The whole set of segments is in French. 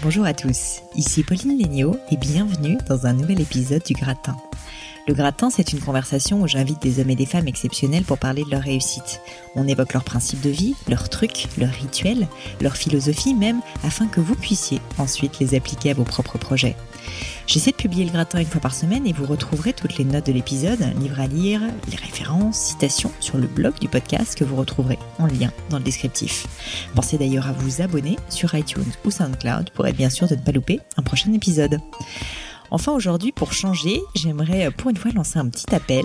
Bonjour à tous, ici Pauline Léniaud et bienvenue dans un nouvel épisode du Gratin. Le Gratin, c'est une conversation où j'invite des hommes et des femmes exceptionnels pour parler de leur réussite. On évoque leurs principes de vie, leurs trucs, leurs rituels, leur philosophie même, afin que vous puissiez ensuite les appliquer à vos propres projets. J'essaie de publier le gratin une fois par semaine et vous retrouverez toutes les notes de l'épisode, livres à lire, les références, citations sur le blog du podcast que vous retrouverez en lien dans le descriptif. Pensez d'ailleurs à vous abonner sur iTunes ou SoundCloud pour être bien sûr de ne pas louper un prochain épisode. Enfin aujourd'hui, pour changer, j'aimerais euh, pour une fois lancer un petit appel.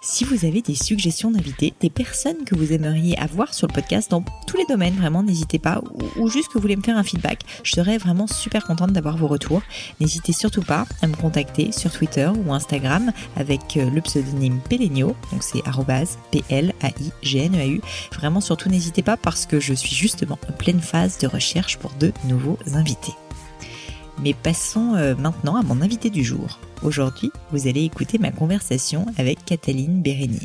Si vous avez des suggestions d'invités, des personnes que vous aimeriez avoir sur le podcast dans tous les domaines, vraiment n'hésitez pas, ou, juste que vous voulez me faire un feedback, je serais vraiment super contente d'avoir vos retours. N'hésitez surtout pas à me contacter sur Twitter ou Instagram avec euh, le pseudonyme Pelenio, donc c'est P-L-A-I-G-N-E-A-U. Vraiment surtout n'hésitez pas parce que je suis justement en pleine phase de recherche pour de nouveaux invités. Mais passons euh, maintenant à mon invité du jour. Aujourd'hui, vous allez écouter ma conversation avec Cataline Bérény.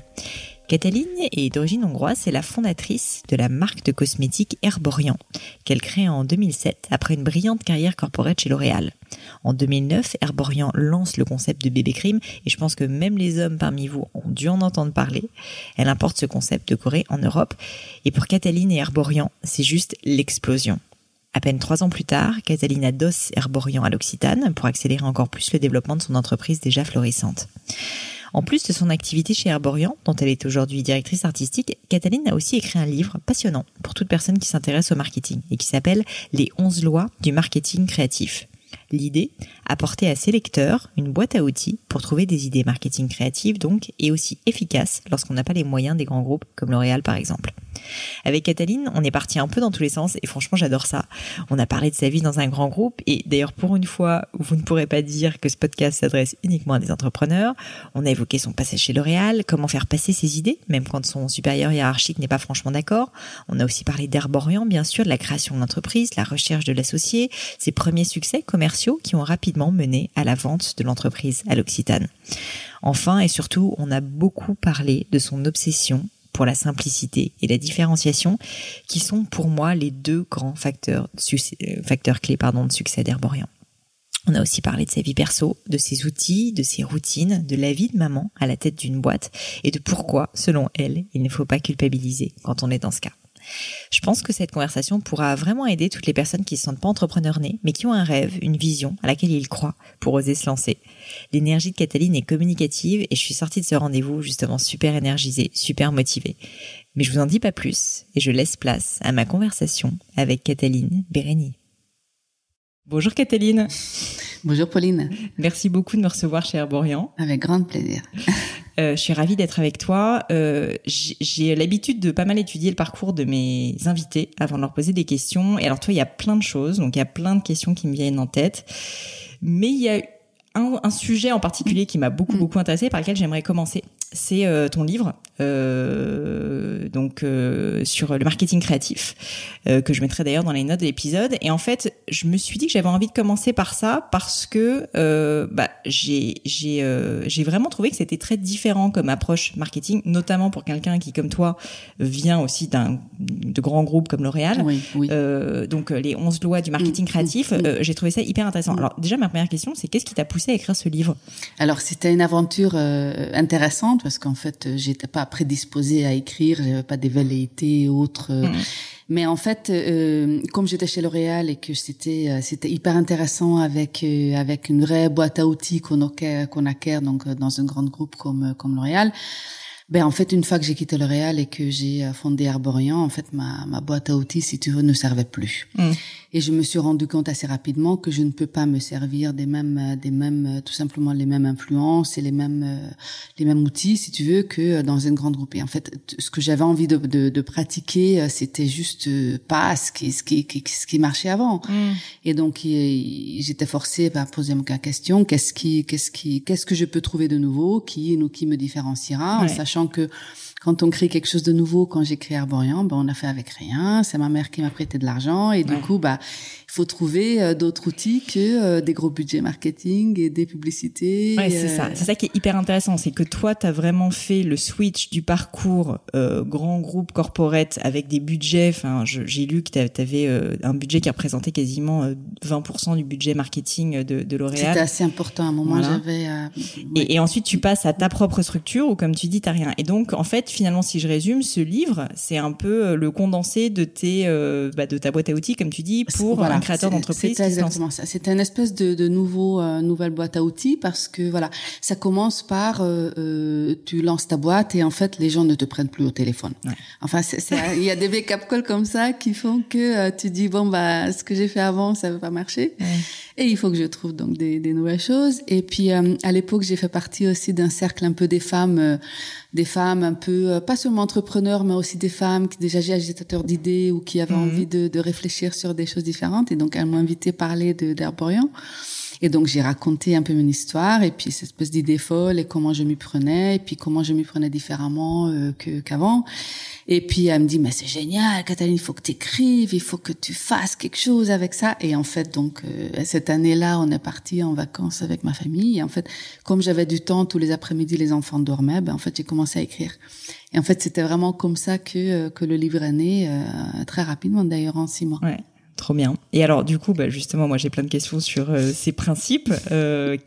Cataline est d'origine hongroise, c'est la fondatrice de la marque de cosmétiques Herborian, qu'elle crée en 2007 après une brillante carrière corporate chez L'Oréal. En 2009, Herborian lance le concept de bébé crime et je pense que même les hommes parmi vous ont dû en entendre parler. Elle importe ce concept de Corée en Europe et pour Cataline et Herborian, c'est juste l'explosion. À peine trois ans plus tard, Catalina Dos Herborian à l'Occitane pour accélérer encore plus le développement de son entreprise déjà florissante. En plus de son activité chez Herborian, dont elle est aujourd'hui directrice artistique, Cataline a aussi écrit un livre passionnant pour toute personne qui s'intéresse au marketing et qui s'appelle Les 11 lois du marketing créatif. L'idée, apporter à ses lecteurs une boîte à outils pour trouver des idées marketing créatives donc et aussi efficaces lorsqu'on n'a pas les moyens des grands groupes comme L'Oréal par exemple. Avec Cataline, on est parti un peu dans tous les sens et franchement j'adore ça. On a parlé de sa vie dans un grand groupe et d'ailleurs pour une fois, vous ne pourrez pas dire que ce podcast s'adresse uniquement à des entrepreneurs. On a évoqué son passage chez L'Oréal, comment faire passer ses idées même quand son supérieur hiérarchique n'est pas franchement d'accord. On a aussi parlé d'Herborian bien sûr, de la création de l'entreprise, la recherche de l'associé, ses premiers succès commerciaux qui ont rapidement mené à la vente de l'entreprise à l'Occitane. Enfin et surtout, on a beaucoup parlé de son obsession pour la simplicité et la différenciation, qui sont pour moi les deux grands facteurs, euh, clés de succès d'Herborian. On a aussi parlé de sa vie perso, de ses outils, de ses routines, de la vie de maman à la tête d'une boîte et de pourquoi, selon elle, il ne faut pas culpabiliser quand on est dans ce cas. Je pense que cette conversation pourra vraiment aider toutes les personnes qui ne se sentent pas entrepreneurs nés, mais qui ont un rêve, une vision à laquelle ils croient pour oser se lancer. L'énergie de Cataline est communicative et je suis sortie de ce rendez-vous justement super énergisée, super motivée. Mais je vous en dis pas plus et je laisse place à ma conversation avec Cataline Bérény. Bonjour Cataline. Bonjour Pauline. Merci beaucoup de me recevoir chez Herborian. Avec grand plaisir. Euh, je suis ravie d'être avec toi. Euh, j'ai l'habitude de pas mal étudier le parcours de mes invités avant de leur poser des questions. Et alors toi, il y a plein de choses, donc il y a plein de questions qui me viennent en tête. Mais il y a un, un sujet en particulier qui m'a beaucoup mm. beaucoup intéressé, par lequel j'aimerais commencer. C'est euh, ton livre, euh, donc euh, sur le marketing créatif, euh, que je mettrai d'ailleurs dans les notes de l'épisode. Et en fait, je me suis dit que j'avais envie de commencer par ça parce que bah, j'ai j'ai j'ai vraiment trouvé que c'était très différent comme approche marketing, notamment pour quelqu'un qui, comme toi, vient aussi d'un de grands groupes comme L'Oréal. Oui, oui. donc les 11 lois du marketing mm, créatif, mm, j'ai trouvé ça hyper intéressant. Alors déjà, ma première question, c'est qu'est-ce qui t'a poussé à écrire ce livre? Alors c'était une aventure intéressante parce qu'en fait, j'étais pas prédisposée à écrire, j'avais pas des velléités autres. Euh. Mm. Mais en fait, euh, comme j'étais chez L'Oréal et que c'était euh, c'était hyper intéressant avec avec une vraie boîte à outils qu'on qu'on acquiert donc dans un grand groupe comme comme L'Oréal. Ben en fait, une fois que j'ai quitté L'Oréal et que j'ai fondé Arborian, en fait, ma, ma boîte à outils, si tu veux, ne servait plus. Mm. Et je me suis rendu compte assez rapidement que je ne peux pas me servir des mêmes, euh, des mêmes, euh, tout simplement les mêmes influences et les mêmes, euh, les mêmes outils, si tu veux, que dans une grande groupe. Et en fait, ce que j'avais envie de, de, de pratiquer, c'était juste pas ce qui, ce qui, ce qui marchait avant. Mm. Et donc, j'étais forcée à poser ma question qu'est-ce qui, qu'est-ce qui, qu'est-ce que je peux trouver de nouveau, qui, nous, qui me différenciera, en sachant que quand on crée quelque chose de nouveau, quand j'ai créé Arborian, ben on a fait avec rien. C'est ma mère qui m'a prêté de l'argent et du coup, bah faut trouver euh, d'autres outils que euh, des gros budgets marketing et des publicités. Ouais, c'est ça. C'est ça qui est hyper intéressant, c'est que toi, tu as vraiment fait le switch du parcours grand groupe corporate avec des budgets. Enfin, j'ai lu que tu avais un budget qui représentait quasiment 20% du budget marketing de, de L'Oréal. C'était assez important. À un moment, j'avais. Et, et, ensuite, tu passes à ta propre structure où, comme tu dis, t'as rien. Et donc, en fait, finalement, si je résume, ce livre, c'est un peu le condensé de tes, bah, de ta boîte à outils, comme tu dis, pour un créateur d'entreprise. C'est exactement ça. C'est une espèce de, de nouveau euh, nouvelle boîte à outils parce que voilà, ça commence par euh, euh, tu lances ta boîte et en fait les gens ne te prennent plus au téléphone. Ouais. Enfin, il y a des wake-up calls comme ça qui font que tu dis bon bah ce que j'ai fait avant ça va pas marcher ouais. Et il faut que je trouve donc des, des nouvelles choses. Et puis à l'époque j'ai fait partie aussi d'un cercle un peu des femmes des femmes un peu, euh, pas seulement entrepreneurs, mais aussi des femmes qui déjà agitateurs d'idées ou qui avaient mhm. envie de, de, réfléchir sur des choses différentes. Et donc, elles m'ont invité à parler d'Herborian. Et donc j'ai raconté un peu mon histoire et puis cette espèce d'idée folle et comment je m'y prenais et puis comment je m'y prenais différemment euh, que qu'avant. Et puis elle me dit mais c'est génial, Cataline, il faut que tu écrives, il faut que tu fasses quelque chose avec ça. Et en fait donc euh, cette année-là, on est parti en vacances avec ma famille. Et en fait, comme j'avais du temps tous les après-midi, les enfants dormaient, ben en fait j'ai commencé à écrire. Et en fait c'était vraiment comme ça que euh, que le livre est né, très rapidement d'ailleurs en six mois. Ouais. Trop bien. Et alors, du coup, bah, justement, moi, j'ai plein de questions sur euh, ces principes. Euh,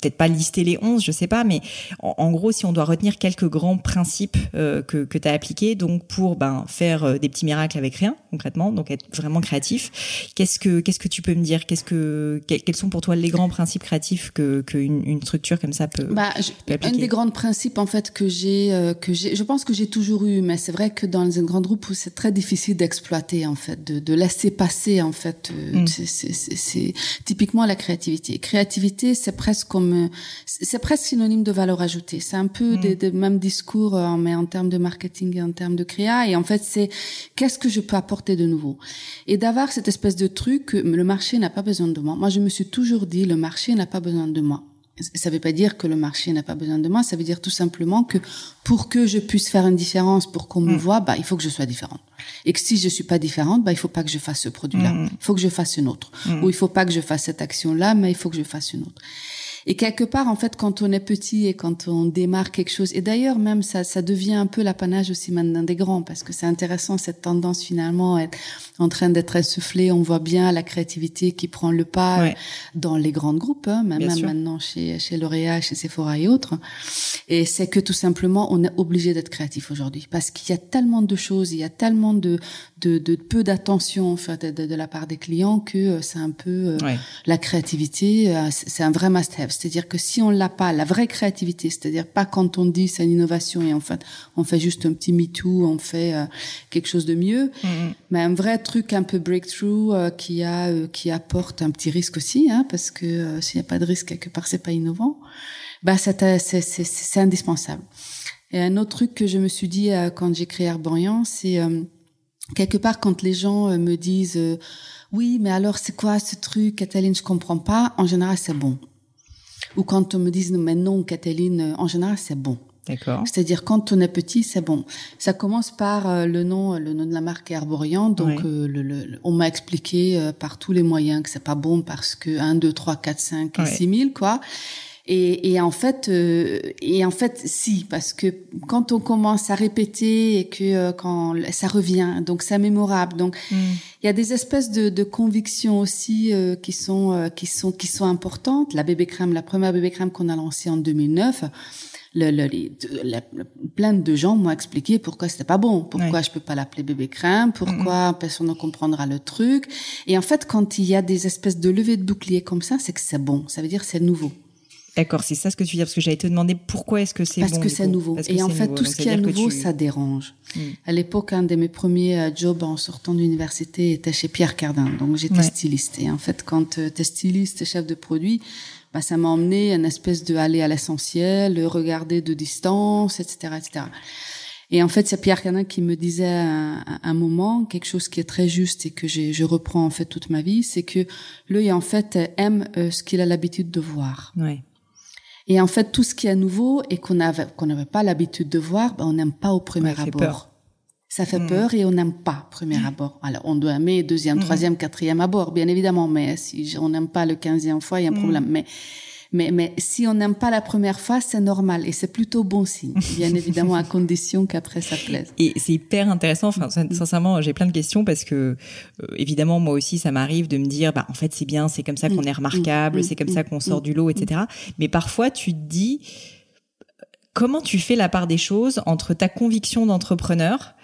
peut-être pas lister les 11, je sais pas, mais en, gros, si on doit retenir quelques grands principes euh, que, que tu as appliqués, donc pour ben, faire euh, des petits miracles avec rien, concrètement, donc être vraiment créatif, qu'est-ce que qu'est-ce que tu peux me dire? Qu'est-ce que quels sont pour toi les grands principes créatifs que qu'une une structure comme ça peut, bah, Un des grands principes en fait que j'ai euh, que j'ai, je pense que j'ai toujours eu, mais c'est vrai que dans un grand groupe c'est très difficile d'exploiter en fait, de, de laisser passer en fait. Mm. C'est typiquement la créativité. Créativité, c'est presque comme c'est presque synonyme de valeur ajoutée. C'est un peu mm. des, des, mêmes discours, euh, mais en termes de marketing et en termes de créa. Et en fait, c'est qu'est-ce que je peux apporter de nouveau? Et d'avoir cette espèce de truc que le marché n'a pas besoin de moi. Moi, je me suis toujours dit, le marché n'a pas besoin de moi. Ça ne veut pas dire que le marché n'a pas besoin de moi. Ça veut dire tout simplement que pour que je puisse faire une différence, pour qu'on me mm. voit, bah, il faut que je sois différente. Et que si je suis pas différente, bah, il faut pas que je fasse ce produit-là. Mm. Il faut que je fasse une autre. Ou il faut pas que je fasse cette action-là, mais il faut que je fasse une autre. Et quelque part, en fait, quand on est petit et quand on démarre quelque chose, et d'ailleurs même ça, ça devient un peu l'apanage aussi maintenant des grands, parce que c'est intéressant cette tendance finalement à être en train d'être essoufflée. On voit bien la créativité qui prend le pas dans les grands groupes, hein, même, maintenant chez chez L'Oréal, chez Sephora et autres. Et c'est que tout simplement, on est obligé d'être créatif aujourd'hui, parce qu'il y a tellement de choses, il y a tellement de de, de peu d'attention en fait de, de, la part des clients que euh, c'est un peu euh, la créativité, euh, c'est un vrai must-have. C'est-à-dire que si on l'a pas, la vraie créativité, c'est-à-dire pas quand on dit c'est une innovation et en fait on fait juste un petit MeToo, on fait euh, quelque chose de mieux, mm-hmm. mais un vrai truc un peu breakthrough euh, qui a euh, qui apporte un petit risque aussi, hein, parce que s'il n'y a pas de risque quelque part c'est pas innovant, bah c'est indispensable. Et un autre truc que je me suis dit quand j'ai créé Arborian, c'est quelque part quand les gens me disent oui, mais alors c'est quoi ce truc, Cataline, je comprends pas. En général, c'est bon. Ou quand on me dit mais non, Cataline, en général, c'est bon. D'accord. C'est-à-dire quand on est petit, c'est bon. Ça commence par euh, le nom, le nom de la marque Arborian. Donc, euh, le, on m'a expliqué euh, par tous les moyens que c'est pas bon parce que 1, 2, 3, 4, 5 et 6 000, quoi. Et, et en fait, euh, et en fait, si, parce que quand on commence à répéter et que euh, quand ça revient, donc c'est mémorable. Donc mm. il y a des espèces de, de convictions aussi euh, qui sont qui sont qui sont importantes. La bébé crème, la première bébé crème qu'on a lancée en 2009. Le, le, plein de gens m'ont expliqué pourquoi c'était pas bon, pourquoi je peux pas l'appeler bébé crème, pourquoi personne ne comprendra le truc. Et en fait, quand il y a des espèces de levées de bouclier comme ça, c'est que c'est bon. Ça veut dire c'est nouveau. D'accord, c'est ça ce que tu veux dire, parce que j'allais te demander pourquoi est-ce que c'est bon. Parce que c'est nouveau. Et en fait, tout ce qui est nouveau, ça dérange. Hmm. À l'époque, un de mes premiers euh, jobs en sortant d'université était chez Pierre Cardin. Donc, j'étais styliste. Et en fait, quand euh, tu es styliste chef de produit, bah, ça m'a emmené une espèce de aller à l'essentiel, regarder de distance, etc., etc. Et en fait, c'est Pierre Cardin qui me disait à un, moment quelque chose qui est très juste et que je reprends en fait toute ma vie, c'est que l'œil en fait aime euh, ce qu'il a l'habitude de voir. Ouais. Et en fait, tout ce qui est nouveau et qu'on avait qu'on n'avait pas l'habitude de voir, ben, on n'aime pas au premier abord. Ça fait peur et on n'aime pas premier abord. Alors on doit aimer deuxième, troisième, quatrième abord, bien évidemment. Mais si on n'aime pas le quinzième fois, il y a un problème. Mais mais, mais si on n'aime pas la première fois, c'est normal et c'est plutôt bon signe, bien évidemment à condition qu'après ça plaise. Et c'est hyper intéressant. Enfin, sincèrement, j'ai plein de questions parce que euh, évidemment moi aussi ça m'arrive de me dire, bah en fait c'est bien, c'est comme ça qu'on est remarquable, c'est comme ça qu'on sort du lot, etc. Mais parfois tu te dis comment tu fais la part des choses entre ta conviction d'entrepreneur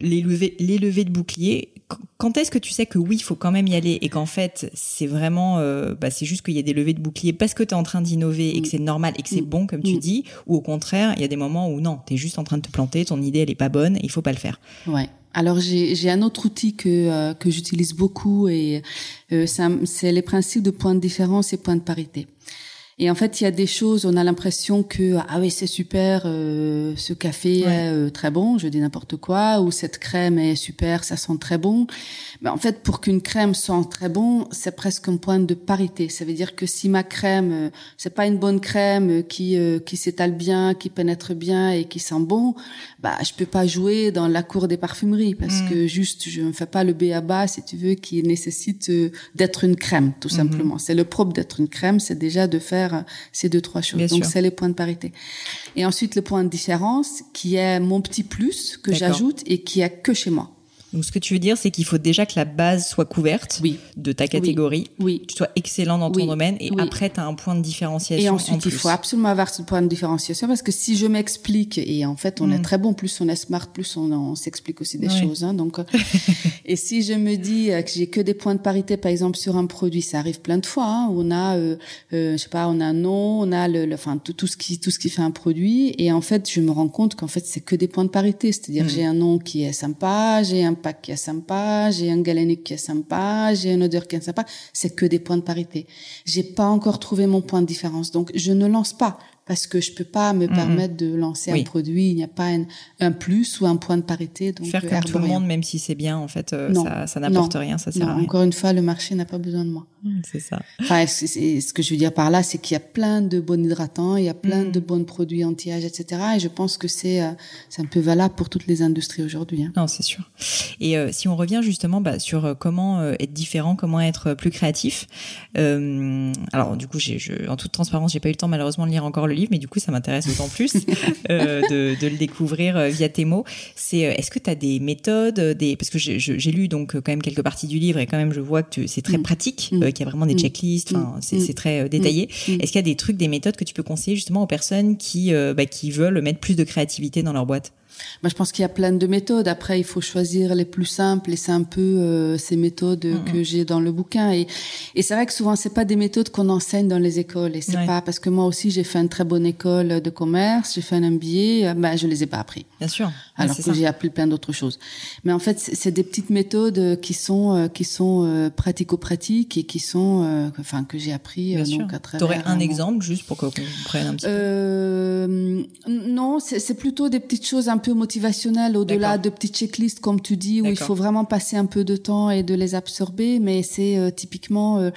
les levées, les levées de bouclier quand est-ce que tu sais que oui, il faut quand même y aller et qu'en fait, c'est vraiment, euh, bah, c'est juste qu'il y a des levées de bouclier parce que tu es en train d'innover et que c'est normal et que c'est mm. bon, comme tu mm. dis, ou au contraire, il y a des moments où non, tu es juste en train de te planter, ton idée, elle est pas bonne, il faut pas le faire. Ouais. Alors j'ai un autre outil que euh, que j'utilise beaucoup et euh, c'est les principes de points de différence et points de parité. Et en fait, il y a des choses, on a l'impression que ah oui c'est super, euh, ce café est euh, très bon, je dis n'importe quoi, ou cette crème est super, ça sent très bon. Mais en fait, pour qu'une crème sente très bon, c'est presque un point de parité. Ça veut dire que si ma crème, euh, c'est pas une bonne crème qui qui s'étale bien, qui pénètre bien et qui sent bon, bah je peux pas jouer dans la cour des parfumeries parce mm. que juste je ne fais pas le B à bas si tu veux qui nécessite d'être une crème tout mm-hmm. simplement. C'est le propre d'être une crème, c'est déjà de faire ces deux trois choses. Donc c'est les points de parité. Et ensuite le point de différence qui est mon petit plus que j'ajoute et qui est que chez moi. Donc, ce que tu veux dire, c'est qu'il faut déjà que la base soit couverte oui. de ta catégorie, oui. que tu sois excellent dans ton domaine, et après, tu as un point de différenciation. Et ensuite, il faut absolument avoir ce point de différenciation, parce que si je m'explique, et en fait, on est mm. très bon, plus on est smart, plus on, on s'explique aussi des choses. Hein, donc, euh, et si je me dis euh, que j'ai que des points de parité, par exemple, sur un produit, ça arrive plein de fois, hein, on a, euh, euh, je sais pas, on a un nom, on a le, enfin, tout, tout, ce qui, tout ce qui fait un produit, et en fait, je me rends compte qu'en fait, c'est que des points de parité, c'est-à-dire, mm. j'ai un nom qui est sympa, j'ai un pack qui est sympa, j'ai un galénique qui est sympa, j'ai une odeur qui est sympa. C'est que des points de parité. J'ai pas encore trouvé mon point de différence. Donc, je ne lance pas parce que je peux pas me mhm. permettre de lancer un produit. Il n'y a pas un, plus ou un point de parité. Donc faire comme tout le monde, même si c'est bien, en fait, euh, ça, ça n'apporte rien, ça sert à rien. Encore une fois, le marché n'a pas besoin de moi. Mm, c'est ça. Enfin, ce que je veux dire par là, c'est qu'il y a plein de bons hydratants, il y a plein mm. de bons produits anti-âge, etc. Et je pense que c'est euh, c'est un peu valable pour toutes les industries aujourd'hui. Hein. Non, c'est sûr. Et euh, si on revient justement bah, sur comment être différent, comment être plus créatif. alors, du coup, j'ai, en toute transparence, j'ai pas eu le temps malheureusement de lire encore le livre, mais du coup, ça m'intéresse d'autant plus euh, de, de, le découvrir euh, via tes mots. C'est, euh, est-ce que tu as des méthodes, des parce que j'ai lu donc quand même quelques parties du livre et quand même je vois que c'est très mm. pratique. Qu'il y a vraiment des mm. checklists, enfin c'est très détaillé. Est-ce qu'il y a des trucs, des méthodes que tu peux conseiller justement aux personnes qui bah, qui veulent mettre plus de créativité dans leur boîte? Moi, je pense qu'il y a plein de méthodes. Après, il faut choisir les plus simples et c'est un peu euh, ces méthodes que j'ai dans le bouquin. Et, et c'est vrai que souvent, c'est pas des méthodes qu'on enseigne dans les écoles. Et c'est pas parce que moi aussi, j'ai fait une très bonne école de commerce, j'ai fait un MBA, euh, ben je les ai pas appris. Bien sûr. Alors que j'ai appris plein d'autres choses. Mais en fait, c'est des petites méthodes qui sont euh, qui sont pratico-pratiques et qui sont, enfin, que j'ai appris. Bien donc, sûr. T'aurais un exemple juste pour qu'on comprenne un petit peu? Non, c'est plutôt des petites choses un peu motivationnel au-delà de petites checklists, comme tu dis, où il faut vraiment passer un peu de temps et de les absorber. Mais c'est euh, typiquement, euh,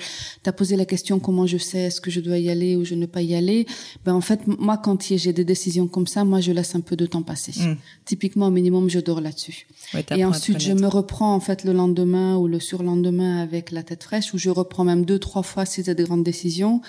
tu as posé la question comment je sais est-ce que je dois y aller ou je ne pas y aller? Ben en fait, moi quand j'ai des décisions comme ça, moi je laisse un peu de temps passer. Hmm. Typiquement, au minimum, je dors là-dessus. et ensuite, je me reprends en fait le lendemain ou le surlendemain avec la tête fraîche, où je reprends même deux trois fois si c'est des grandes décisions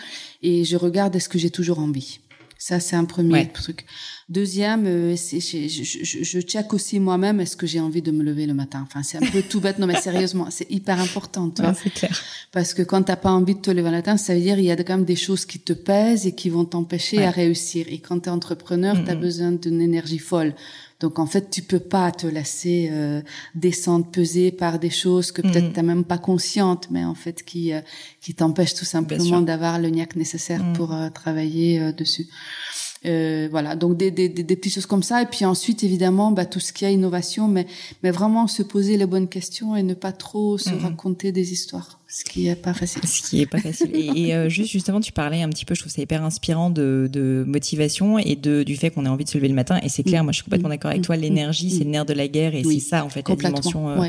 et je regarde est-ce que j'ai toujours envie. Ça, c'est un premier truc. Deuxième, euh, c'est, je, je, je check aussi moi-même est-ce que j'ai envie de me lever le matin? Enfin, c'est un peu tout bête, non mais sérieusement, c'est hyper important, tu vois. c'est clair. Parce que quand t'as pas envie de te lever le matin, ça veut dire il y a quand même des choses qui te pèsent et qui vont t'empêcher à réussir. Et quand t'es entrepreneur, tu as besoin d'une énergie folle. Donc en fait, tu peux pas te laisser euh, descendre, peser par des choses que peut-être tu t'as même pas consciente, mais en fait qui euh, qui t'empêchent tout simplement d'avoir le niaque nécessaire mm. pour travailler dessus. Euh, voilà, donc des, des, des, petites choses comme ça. Et puis ensuite, évidemment, bah, tout ce qui est innovation, mais, mais vraiment se poser les bonnes questions et ne pas trop se mhm. raconter des histoires. Ce qui est pas facile. Ce qui est pas facile. et, euh, juste justement, tu parlais un petit peu, je trouve ça hyper inspirant de, de motivation et de du fait qu'on ait envie de se lever le matin. Et c'est clair, moi je suis complètement d'accord avec toi. L'énergie, c'est le nerf de la guerre et c'est ça en fait la dimension euh,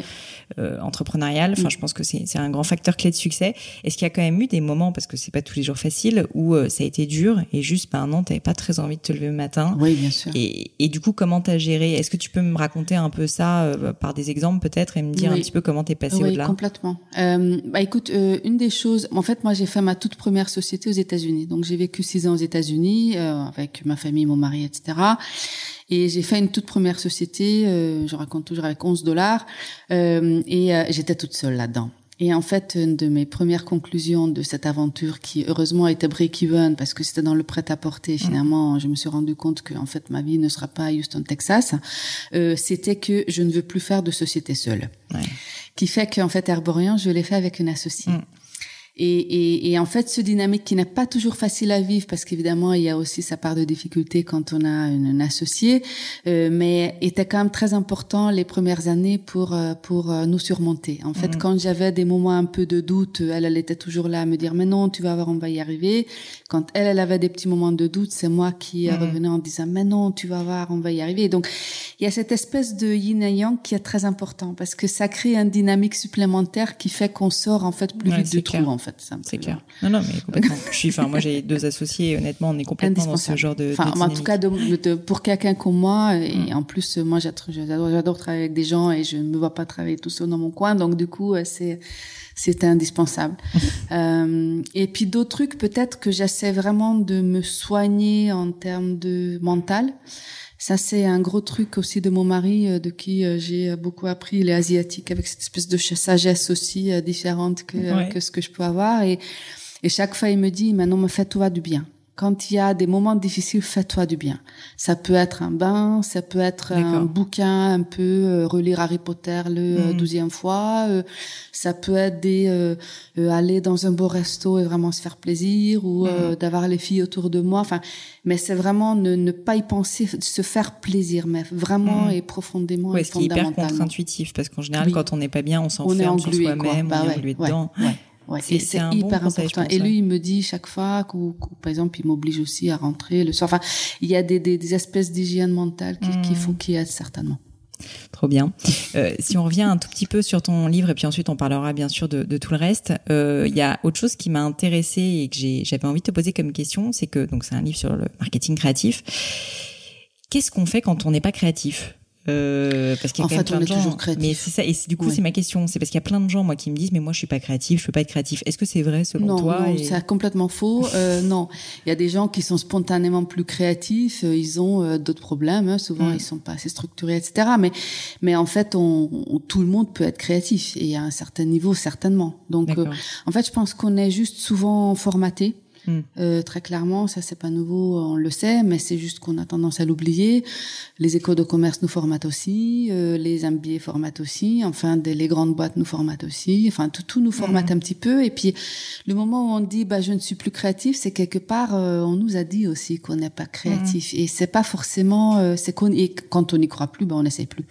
euh, entrepreneuriale. Enfin, je pense que c'est un grand facteur clé de succès. Est-ce qu'il y a quand même eu des moments parce que c'est pas tous les jours facile où ça a été dur et juste ben non, t'avais pas très envie de te lever le matin? Oui, bien sûr. Et, et du coup, comment t'as géré? Est-ce que tu peux me raconter un peu ça par des exemples peut-être et me dire un petit peu comment t'es passé au-delà? Complètement. Euh, bah écoute, euh, une des choses, en fait, moi j'ai fait ma toute première société aux États-Unis. Donc j'ai vécu six ans aux États-Unis euh, avec ma famille, mon mari, etc. Et j'ai fait une toute première société, euh, je raconte toujours avec 11 dollars, euh, et j'étais toute seule là-dedans. Et en fait, une de mes premières conclusions de cette aventure, qui heureusement était break-even parce que c'était dans le prêt-à-porter, mmh. finalement, je me suis rendu compte que en fait ma vie ne sera pas à Houston, Texas. Euh, c'était que je ne veux plus faire de société seule. Ouais. Qui fait qu'en fait Herborian, je l'ai fait avec une associée. Mmh. Et, et, et, en fait, ce dynamique qui n'est pas toujours facile à vivre, parce qu'évidemment, il y a aussi sa part de difficulté quand on a une, une associée, euh, mais était quand même très important les premières années pour euh, pour euh, nous surmonter. En fait, mmh. quand j'avais des moments un peu de doute, elle, elle était toujours là à me dire mais non, tu vas voir, on va y arriver. Quand elle, elle avait des petits moments de doute, c'est moi qui mmh. revenais en disant mais non, tu vas voir, on va y arriver. donc, il y a cette espèce de yin et yang qui est très important parce que ça crée une dynamique supplémentaire qui fait qu'on sort en fait plus vite du trou en fait. C'est clair. Non, non, mais complètement. je suis, enfin, moi, j'ai deux associés. honnêtement, on est complètement dans ce genre de. Enfin, en tout cas, de, pour quelqu'un comme moi, et mm. en plus, moi, j'adore, j'adore travailler avec des gens et je ne me vois pas travailler tout seul dans mon coin. Donc, du coup, euh, c'est, c'était indispensable. euh, et puis d'autres trucs, peut-être que j'essaie vraiment de me soigner en termes de mental. Ça, c'est un gros truc aussi de mon mari, euh, de qui euh, j'ai beaucoup appris. Il est asiatique, avec cette espèce de sagesse aussi euh, différente que, que ce que je peux avoir. Et, et chaque fois, il me dit, maintenant, me fais-toi du bien quand il y a des moments difficiles, fais-toi du bien. Ça peut être un bain, ça peut être un bouquin, un peu euh, relire Harry Potter le euh, mhm. douzième fois. Euh, ça peut être des aller dans un beau resto et vraiment se faire plaisir ou mhm. d'avoir les filles autour de moi. Enfin, mais c'est vraiment ne, ne, pas y penser, se faire plaisir, mais vraiment mhm. et profondément. Ouais, ce qui est hyper contre-intuitif parce qu'en général, quand on n'est pas bien, on s'enferme sur soi-même, bah on est englué dedans. Ouais, c'est hyper important. et lui, il me dit chaque fois, que, par exemple, il m'oblige aussi à rentrer le soir. Enfin, il y a des, des, des espèces d'hygiène mentale qui, mmh. qui font qu'il y a certainement. Trop bien. Euh, si on revient un tout petit peu sur ton livre et puis ensuite on parlera bien sûr de, de tout le reste, euh, il y a autre chose qui m'a intéressé et que j'avais envie de te poser comme question, c'est que donc c'est un livre sur le marketing créatif. Qu'est-ce qu'on fait quand on n'est pas créatif? Euh, parce qu'il y a en fait, plein de gens. Mais c'est ça. Et du coup, c'est ma question. C'est parce qu'il y a plein de gens, moi, qui me disent, mais moi, je suis pas créatif, je peux pas être créatif. Est-ce que c'est vrai selon toi Non, c'est complètement faux. Euh, non, il y a des gens qui sont spontanément plus créatifs. Euh, ils ont euh, d'autres problèmes. Hein. Souvent, mm. ils sont pas assez structurés, etc. Mais, mais en fait, on, tout le monde peut être créatif et à un certain niveau, certainement. Donc, en fait, je pense qu'on est juste souvent formaté. Mm. Euh, très clairement, ça c'est pas nouveau, on le sait, mais c'est juste qu'on a tendance à l'oublier. Les écoles de commerce nous formatent aussi, euh, les MBA formatent aussi, enfin des, les grandes boîtes nous formatent aussi, enfin tout, tout nous formate mm. un petit peu. Et puis le moment où on dit bah je ne suis plus créatif, c'est quelque part euh, on nous a dit aussi qu'on n'est pas créatif mm. et c'est pas forcément euh, c'est qu'on et quand on n'y croit plus, bah on n'essaie plus.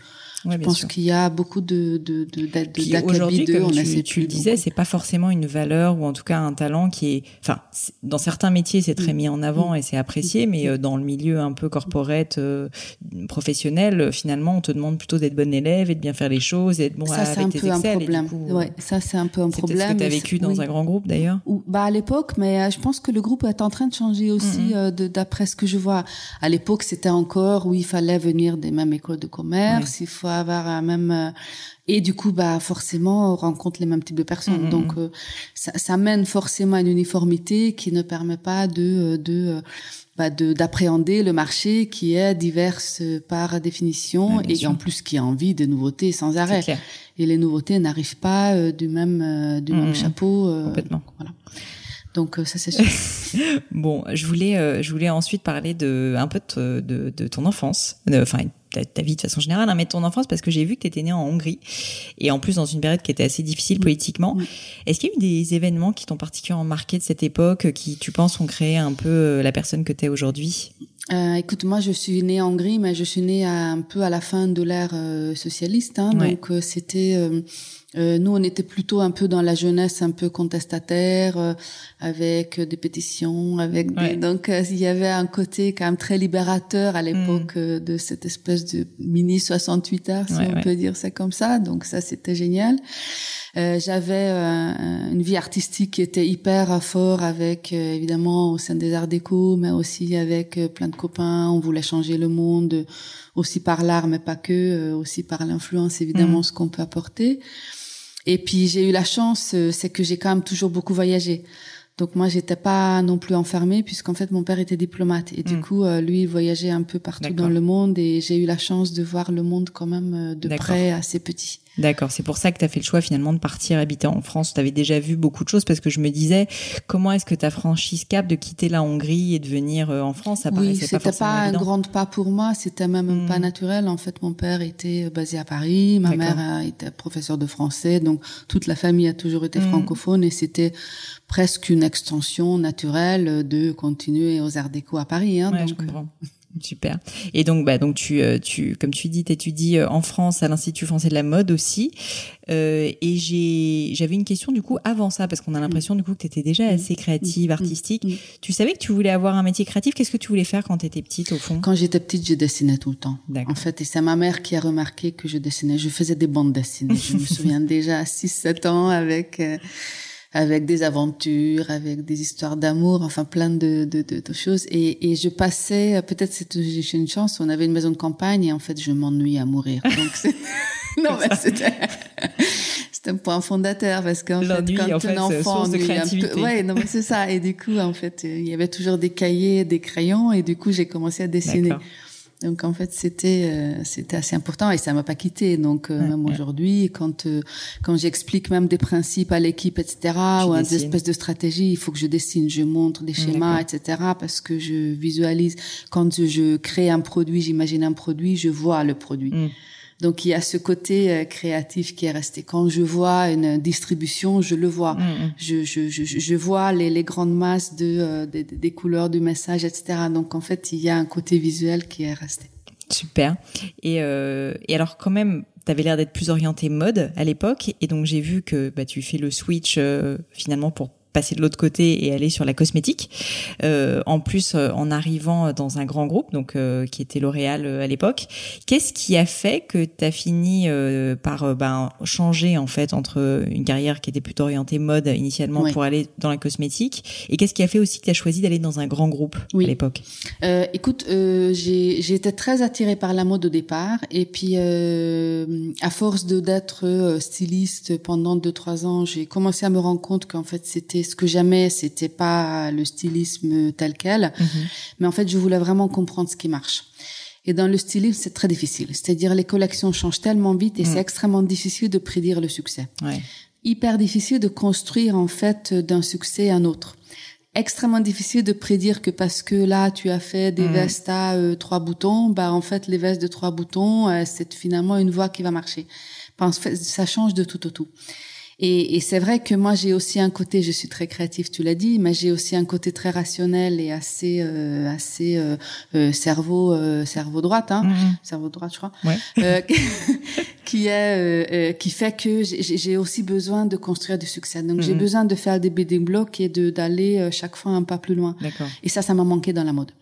Ouais, je pense qu'il y a beaucoup de de de aujourd'hui comme tu, tu le disais, c'est pas forcément une valeur ou en tout cas un talent qui est, enfin, dans certains métiers c'est très mm. mis en avant et c'est apprécié, mais mm. euh, dans le milieu un peu corporate, euh, professionnel, finalement, on te demande plutôt d'être bon élève et de bien faire les choses et d'être bon ça, avec tes un problème. ouais, ça c'est un peu un problème. C'est ce que tu as vécu dans un grand groupe d'ailleurs. Bah à l'époque, mais euh, je pense que le groupe est en train de changer aussi d'après ce que je vois. À l'époque, c'était encore où il fallait venir des mêmes écoles de commerce, il faut avoir un même euh, et du coup bah forcément on rencontre les mêmes types de personnes mm-hmm. donc euh, ça, ça, mène forcément à une uniformité qui ne permet pas de euh, de bah de d'appréhender le marché qui est diverse par définition et en plus qui a envie de nouveautés sans arrêt et les nouveautés n'arrivent pas du même du même mm-hmm. chapeau complètement voilà donc ça c'est sûr. bon, je voulais je voulais ensuite parler de un peu de, de, de ton enfance, enfin ta, vie de façon générale, hein, mais ton enfance, parce que j'ai vu que tu étais né en Hongrie, et en plus dans une période qui était assez difficile politiquement. Est-ce qu'il y a eu des événements qui t'ont particulièrement marqué de cette époque, qui, tu penses, ont créé un peu euh, la personne que tu es aujourd'hui? Euh, écoute, moi je suis née en Hongrie, mais je suis née un peu à la fin de l'ère euh, socialiste, hein, donc euh, c'était Euh, nous, on était plutôt un peu dans la jeunesse, un peu contestataire, euh, avec des pétitions, avec des... donc euh, il y avait un côté quand même très libérateur à l'époque mm. de cette espèce de mini 68 heures, si on peut dire ça comme ça. Donc ça, c'était génial. J'avais une vie artistique qui était hyper fort, avec évidemment au sein des Arts Déco, mais aussi avec plein de copains. On voulait changer le monde, aussi par l'art, mais pas que, aussi par l'influence évidemment, mm. ce qu'on peut apporter. Et puis j'ai eu la chance, euh, c'est que j'ai quand même toujours beaucoup voyagé. Donc moi, j'étais pas non plus enfermée puisqu'en fait mon père était diplomate et du hmm. coup euh, lui il voyageait un peu partout dans le monde et j'ai eu la chance de voir le monde quand même euh, de près assez petit. D'accord, c'est pour ça que tu as fait le choix finalement de partir habiter en France. Tu avais déjà vu beaucoup de choses parce que je me disais comment est-ce que tu as franchi ce cap de quitter la Hongrie et de venir euh, en France Ça oui, c'était pas, un grand pas pour moi, c'était même pas hmm. naturel. En fait, mon père était basé à Paris, ma mère était professeure de français, donc toute la famille a toujours été hmm. francophone et c'était presque une extension naturelle de continuer aux Arts Déco à Paris. Hein, donc... je comprends. Super. Et donc, bah, donc tu, euh, tu, comme tu dis, t'étudies euh, en France à l'Institut français de la mode aussi. Euh, et j'ai, j'avais une question du coup avant ça, parce qu'on a l'impression du coup que tu étais déjà assez créative, artistique. Tu savais que tu voulais avoir un métier créatif? Qu'est-ce que tu voulais faire quand tu étais petite au fond? Quand j'étais petite, je dessinais tout le temps. En fait, et c'est ma mère qui a remarqué que je dessinais. Je faisais des bandes dessinées. je me souviens déjà à 6-7 ans avec avec des aventures, avec des histoires d'amour, enfin plein de, de, de, choses. Et, et je passais, peut-être c'était une chance, on avait une maison de campagne et en fait je m'ennuyais à mourir. Donc non mais c'était c'était un point fondateur parce qu'en fait quand en fait, un enfant de créativité. Un peu, ouais non mais c'est ça. Et du coup en fait il y avait toujours des cahiers, des crayons et du coup j'ai commencé à dessiner. Donc en fait c'était euh, c'était assez important et ça m'a pas quitté. Donc euh, même aujourd'hui quand euh, quand j'explique même des principes à l'équipe etc ou des espèces de stratégie, il faut que je dessine, je montre des schémas etc parce que je visualise. Quand je crée un produit, j'imagine un produit, je vois le produit. Mm. Donc il y a ce côté euh, créatif qui est resté. Quand je vois une distribution, je le vois. Mm, mm. Je, je, je, je, vois les, les, grandes masses de, euh, des couleurs du message, etc. Donc en fait, il y a un côté visuel qui est resté. Super. Et, euh, et alors quand même, tu avais l'air d'être plus orienté mode à l'époque, et donc j'ai vu que bah, tu fais le switch euh, finalement pour passer de l'autre côté et aller sur la cosmétique. Euh, en plus, euh, en arrivant dans un grand groupe, donc euh, qui était L'Oréal à l'époque, qu'est-ce qui a fait que tu as fini par ben, changer en fait entre une carrière qui était plutôt orientée mode initialement pour aller dans la cosmétique et qu'est-ce qui a fait aussi que tu as choisi d'aller dans un grand groupe à l'époque? Écoute, j'ai été très attirée par la mode au départ et puis à force de d'être styliste pendant deux trois ans, j'ai commencé à me rendre compte qu'en fait c'était ce que j'aimais, c'était pas le stylisme tel quel, mhm. mais en fait, je voulais vraiment comprendre ce qui marche. Et dans le stylisme, c'est très difficile. C'est-à-dire, les collections changent tellement vite et c'est mhm. extrêmement difficile de prédire le succès. Hyper difficile de construire, en fait, d'un succès un autre. Extrêmement difficile de prédire que parce que là, tu as fait des mhm. vestes à euh, trois boutons, bah, en fait, les vestes de trois boutons, euh, c'est finalement une voie qui va marcher. ça change de tout au tout. Et, et c'est vrai que moi j'ai aussi un côté, je suis très créatif, tu l'as dit, mais j'ai aussi un côté très rationnel et assez euh, assez euh, euh cerveau euh, cerveau droite, hein, mm-hmm. cerveau droite, je crois, ouais. qui est qui fait que j'ai aussi besoin de construire du succès. Donc j'ai mm-hmm. besoin de faire des building blocks et de d'aller chaque fois un pas plus loin. Et ça, ça m'a manqué dans la mode.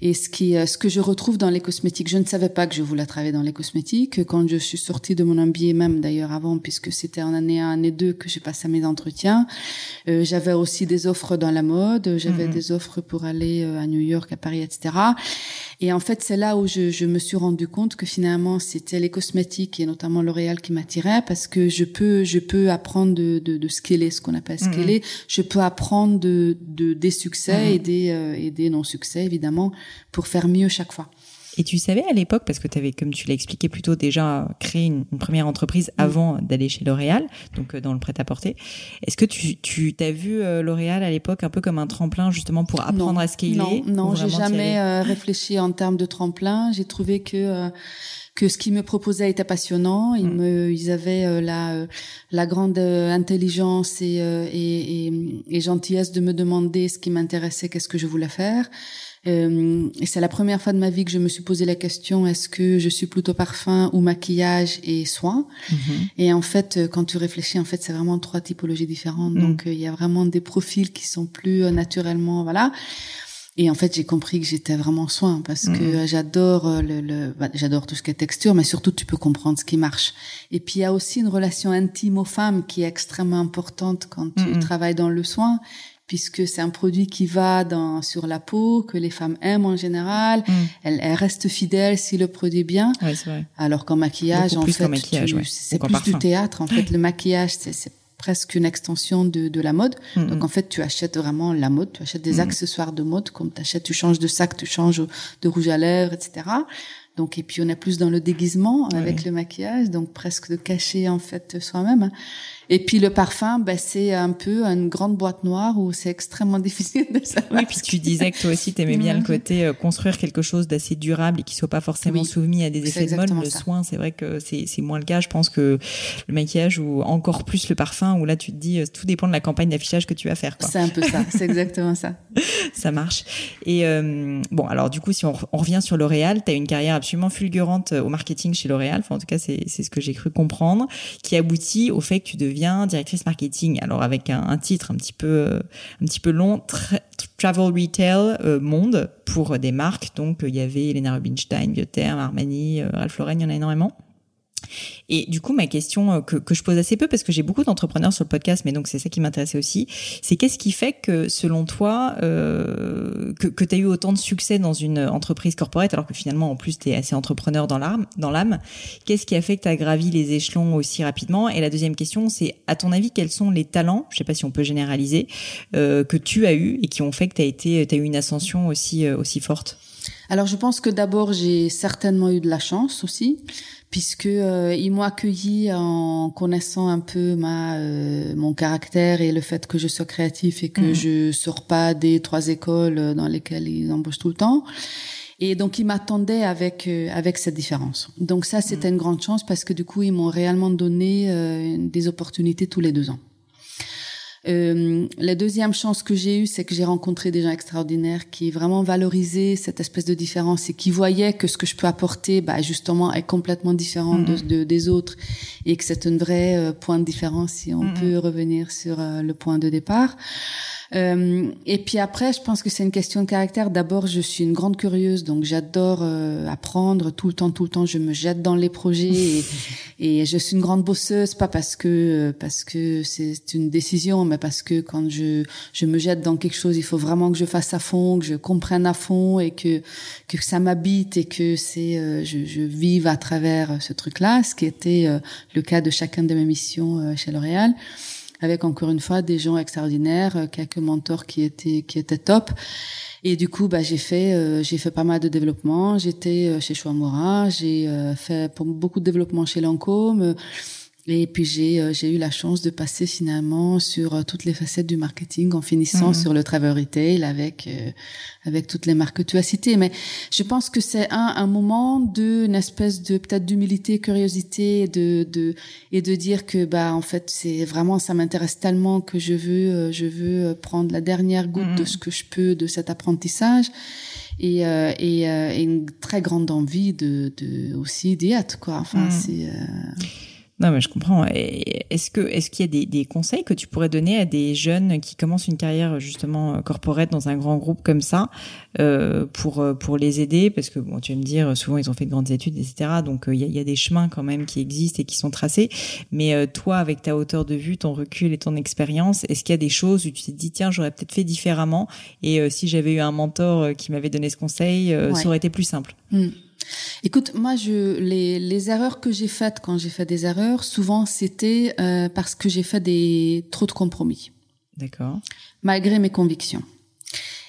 Et ce qui, euh, ce que je retrouve dans les cosmétiques, je ne savais pas que je voulais travailler dans les cosmétiques. Quand je suis sortie de mon MBA, même d'ailleurs avant, puisque c'était en année 1, année 2 que j'ai passé mes entretiens, euh, j'avais aussi des offres dans la mode, j'avais mm-hmm. des offres pour aller euh, à New York, à Paris, etc. Et en fait, c'est là où je, je, me suis rendu compte que finalement, c'était les cosmétiques et notamment L'Oréal qui m'attiraient parce que je peux, je peux apprendre de, de, de scaler, ce qu'on appelle scaler. Mm-hmm. Je peux apprendre de, de des succès mm-hmm. et des, euh, et des non-succès, évidemment, pour faire mieux chaque fois. Et tu savais à l'époque, parce que tu avais, comme tu l'as expliqué plus tôt, déjà créé une, première entreprise mm. avant d'aller chez L'Oréal, donc euh, dans le prêt-à-porter. Est-ce que tu, tu t'as vu euh, L'Oréal à l'époque un peu comme un tremplin justement pour apprendre à scaler Non, non, j'ai jamais euh, réfléchi en termes de tremplin. J'ai trouvé que que ce qu'ils me proposaient était passionnant. Ils mm. me, ils avaient la la grande intelligence et, et, et, et, gentillesse de me demander ce qui m'intéressait, qu'est-ce que je voulais faire. Euh, et c'est la première fois de ma vie que je me suis posé la question est-ce que je suis plutôt parfum ou maquillage et soins mhm. Et en fait, euh, quand tu réfléchis, en fait, c'est vraiment trois typologies différentes. Mhm. Donc, euh, il y a vraiment des profils qui sont plus naturellement, voilà. Et en fait, j'ai compris que j'étais vraiment soin parce que mhm. j'adore le, le bah, j'adore tout ce qui est texture, mais surtout tu peux comprendre ce qui marche. Et puis il y a aussi une relation intime aux femmes qui est extrêmement importante quand tu travailles dans le soin puisque c'est un produit qui va dans, sur la peau, que les femmes aiment en général. Mm. Elles, restent fidèles si le produit est bien. Ouais, vrai. Alors qu'en maquillage, en fait, c'est plus du théâtre. En fait, le maquillage, c'est presque une extension de, de la mode. Mm, Donc en fait, tu achètes vraiment la mode, tu achètes des accessoires de mode, comme tu achètes, tu changes de sac, tu changes de rouge à lèvres, etc. Donc et puis on est plus dans le déguisement avec le maquillage, donc presque de cacher en fait soi-même. Et puis le parfum, ben, c'est un peu une grande boîte noire où c'est extrêmement difficile de savoir. Oui, puisque tu disais que toi aussi tu aimais bien le côté euh, construire quelque chose d'assez durable et qui soit pas forcément soumis à des effets de mode. Le soin, c'est vrai que c'est moins le cas. Je pense que le maquillage ou encore plus le parfum, où là tu te dis euh, tout dépend de la campagne d'affichage que tu vas faire. C'est un peu ça, c'est exactement ça. ça marche. Et euh, bon, alors du coup, si on, on revient sur L'Oréal, tu as une carrière absolument fulgurante au marketing chez L'Oréal. Enfin, en tout cas, c'est ce que j'ai cru comprendre, qui aboutit au fait que tu deviens directrice marketing. Alors avec un, titre un petit peu un petit peu long, travel retail euh, monde pour des marques. Donc il y avait Elena Rubinstein, Biotherm, Armani, euh, Ralph Lauren, il y en a énormément. Et du coup, ma question euh, que, que je pose assez peu, parce que j'ai beaucoup d'entrepreneurs sur le podcast, mais donc c'est ça qui m'intéressait aussi, c'est qu'est-ce qui fait que, selon toi, euh, que, que tu as eu autant de succès dans une entreprise corporate, alors que finalement, en plus, tu es assez entrepreneur dans l'âme, dans l'âme? Qu'est-ce qui a fait que tu as gravi les échelons aussi rapidement? Et la deuxième question, c'est, à ton avis, quels sont les talents, je sais pas si on peut généraliser, euh, que tu as eu et qui ont fait que tu as, été, as eu une ascension aussi, euh, aussi forte? Alors je pense que d'abord j'ai certainement eu de la chance aussi puisque euh, ils m'ont accueilli en connaissant un peu ma euh, mon caractère et le fait que je sois créatif et que mhm. je sors pas des trois écoles dans lesquelles ils embauchent tout le temps. Et donc ils m'attendaient avec euh, avec cette différence. Donc ça c'était mhm. une grande chance parce que du coup ils m'ont réellement donné des opportunités tous les deux ans. Euh, la deuxième chance que j'ai eue, c'est que j'ai rencontré des gens extraordinaires qui vraiment valorisaient cette espèce de différence et qui voyaient que ce que je peux apporter, bah, justement, est complètement différent de, des autres et que c'est un vrai euh, point de différence si on peut revenir sur euh, le point de départ. Euh, et puis après, je pense que c'est une question de caractère. D'abord, je suis une grande curieuse, donc j'adore euh, apprendre tout le temps, tout le temps. Je me jette dans les projets et, et je suis une grande bosseuse, pas parce que parce que c'est une décision, mais parce que quand je je me jette dans quelque chose, il faut vraiment que je fasse à fond, que je comprenne à fond et que que ça m'habite et que c'est euh, je, je vive à travers ce truc-là, ce qui était le cas de chacun de mes missions chez L'Oréal avec encore une fois des gens extraordinaires, euh, quelques mentors qui étaient qui étaient top. Et du coup, bah, j'ai fait euh, j'ai fait pas mal de développement. J'étais euh, chez Chouamora, j'ai fait beaucoup de développement chez Lancôme. Et puis j'ai euh, j'ai eu la chance de passer finalement sur euh, toutes les facettes du marketing en finissant mhm. sur le travel retail avec euh, avec toutes les marques que tu as citées. Mais je pense que c'est un un moment de une espèce de peut-être d'humilité, curiosité, de de et de dire que bah en fait c'est vraiment ça m'intéresse tellement que je veux je veux prendre la dernière goutte de mhm. ce que je peux de cet apprentissage. Et, et, et, une très grande envy de, de aussi d'y être quoi enfin mhm. c'est non, mais je comprends. Est-ce que est-ce qu'il y a des, des, conseils que tu pourrais donner à des jeunes qui commencent une carrière justement corporate dans un grand groupe comme ça euh, pour pour les aider? Parce que bon, tu vas me dire souvent ils ont fait de grandes études, etc. Donc euh, il y, a, y, a, des chemins quand même qui existent et qui sont tracés. Mais euh, toi, avec ta hauteur de vue, ton recul et ton expérience, est-ce qu'il y a des choses où tu t'es dit tiens j'aurais peut-être fait différemment? Et euh, si j'avais eu un mentor qui m'avait donné ce conseil, ça aurait été plus simple. Hmm. Écoute, moi, je, les, les erreurs que j'ai faites quand j'ai fait des erreurs, souvent c'était euh, parce que j'ai fait des trop de compromis. D'accord. Malgré mes convictions.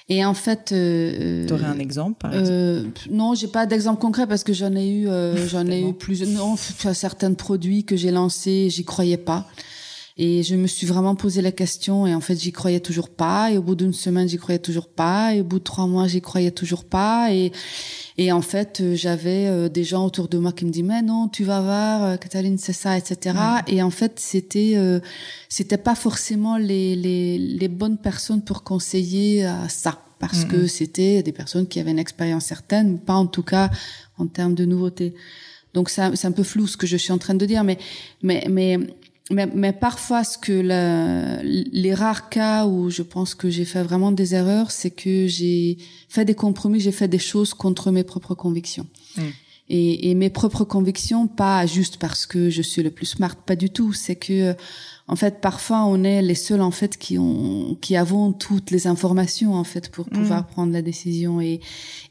Et en fait, euh, tu aurais un exemple, par exemple? euh, Non, j'ai pas d'exemple concret parce que j'en ai eu, euh, j'en ai eu plus. Non, certains produits que j'ai lancés, j'y croyais pas. Et je me suis vraiment posé la question et en fait j'y croyais toujours pas. Et au bout d'une semaine j'y croyais toujours pas. Et au bout de trois mois j'y croyais toujours pas. Et et en fait, euh, j'avais euh, des gens autour de moi qui me disaient mais non, tu vas voir, euh, Cataline, c'est ça, etc. Et en fait, c'était c'était pas forcément les, les, les bonnes personnes pour conseiller à ça. parce que c'était des personnes qui avaient une expérience certaine, pas en tout cas en termes de nouveauté. Donc c'est un peu flou ce que je suis en train de dire, mais mais mais mais, mais parfois, ce que la, les rares cas où je pense que j'ai fait vraiment des erreurs, c'est que j'ai fait des compromis, j'ai fait des choses contre mes propres convictions. Mm. Et, et, mes propres convictions, pas juste parce que je suis le plus smart, pas du tout. C'est que en fait, parfois, on est les seuls en fait qui ont, qui avons toutes les informations en fait pour pouvoir mm. prendre la décision. Et,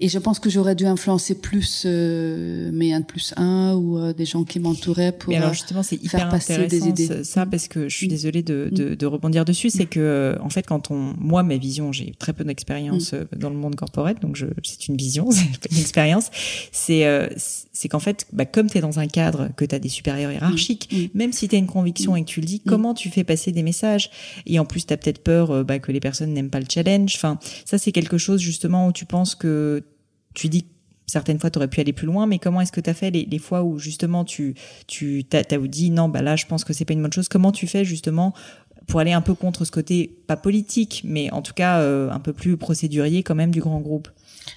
et je pense que j'aurais dû influencer plus euh, mes 1 plus 1 ou euh, des gens qui m'entouraient pour alors justement, c'est hyper faire passer des idées. Ça, parce que je suis mm. désolée de, de, mm. de rebondir dessus, c'est que euh, en fait, quand on, moi, ma vision, j'ai très peu d'expérience euh, dans le monde corporate, donc c'est une vision, c'est pas une expérience. C'est c'est qu'en fait, bah, comme tu es dans un cadre que tu as des supérieurs hiérarchiques, même si tu as une conviction et que tu le dis, comment tu fais passer des messages? Et en plus, tu as peut-être peur euh, bah, que les personnes n'aiment pas le challenge. Enfin, ça, c'est quelque chose justement où tu penses que tu dis certaines fois tu aurais pu aller plus loin, mais comment est-ce que tu as fait les, fois où justement tu tu t'as, dit non bah là je pense que c'est pas une bonne chose. Comment tu fais justement pour aller un peu contre ce côté pas politique, mais en tout cas euh, un peu plus procédurier quand même du grand groupe?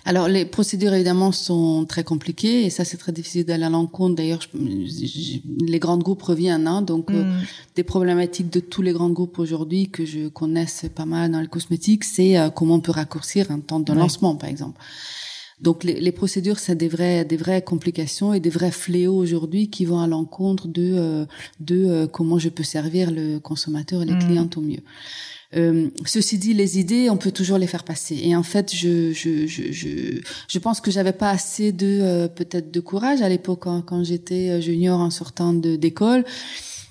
Alors les procédures évidemment sont très compliquées et ça c'est très difficile d'aller à l'encontre. D'ailleurs, les grands groupes reviennent, hein, donc euh, mm. des problématiques de tous les grands groupes aujourd'hui que je connaisse pas mal dans les cosmétiques, c'est euh, comment on peut raccourcir un temps de lancement, par exemple. Donc les, les procédures, c'est des vraies, des vraies complications et des vrais fléaux aujourd'hui qui vont à l'encontre de, euh, de comment je peux servir le consommateur et les mm. clients au mieux. Euh, ceci dit, les idées, on peut toujours les faire passer. Et en fait, je je je je, je pense que j'avais pas assez de euh, peut-être de courage à l'époque quand, quand j'étais euh, junior en sortant d'école.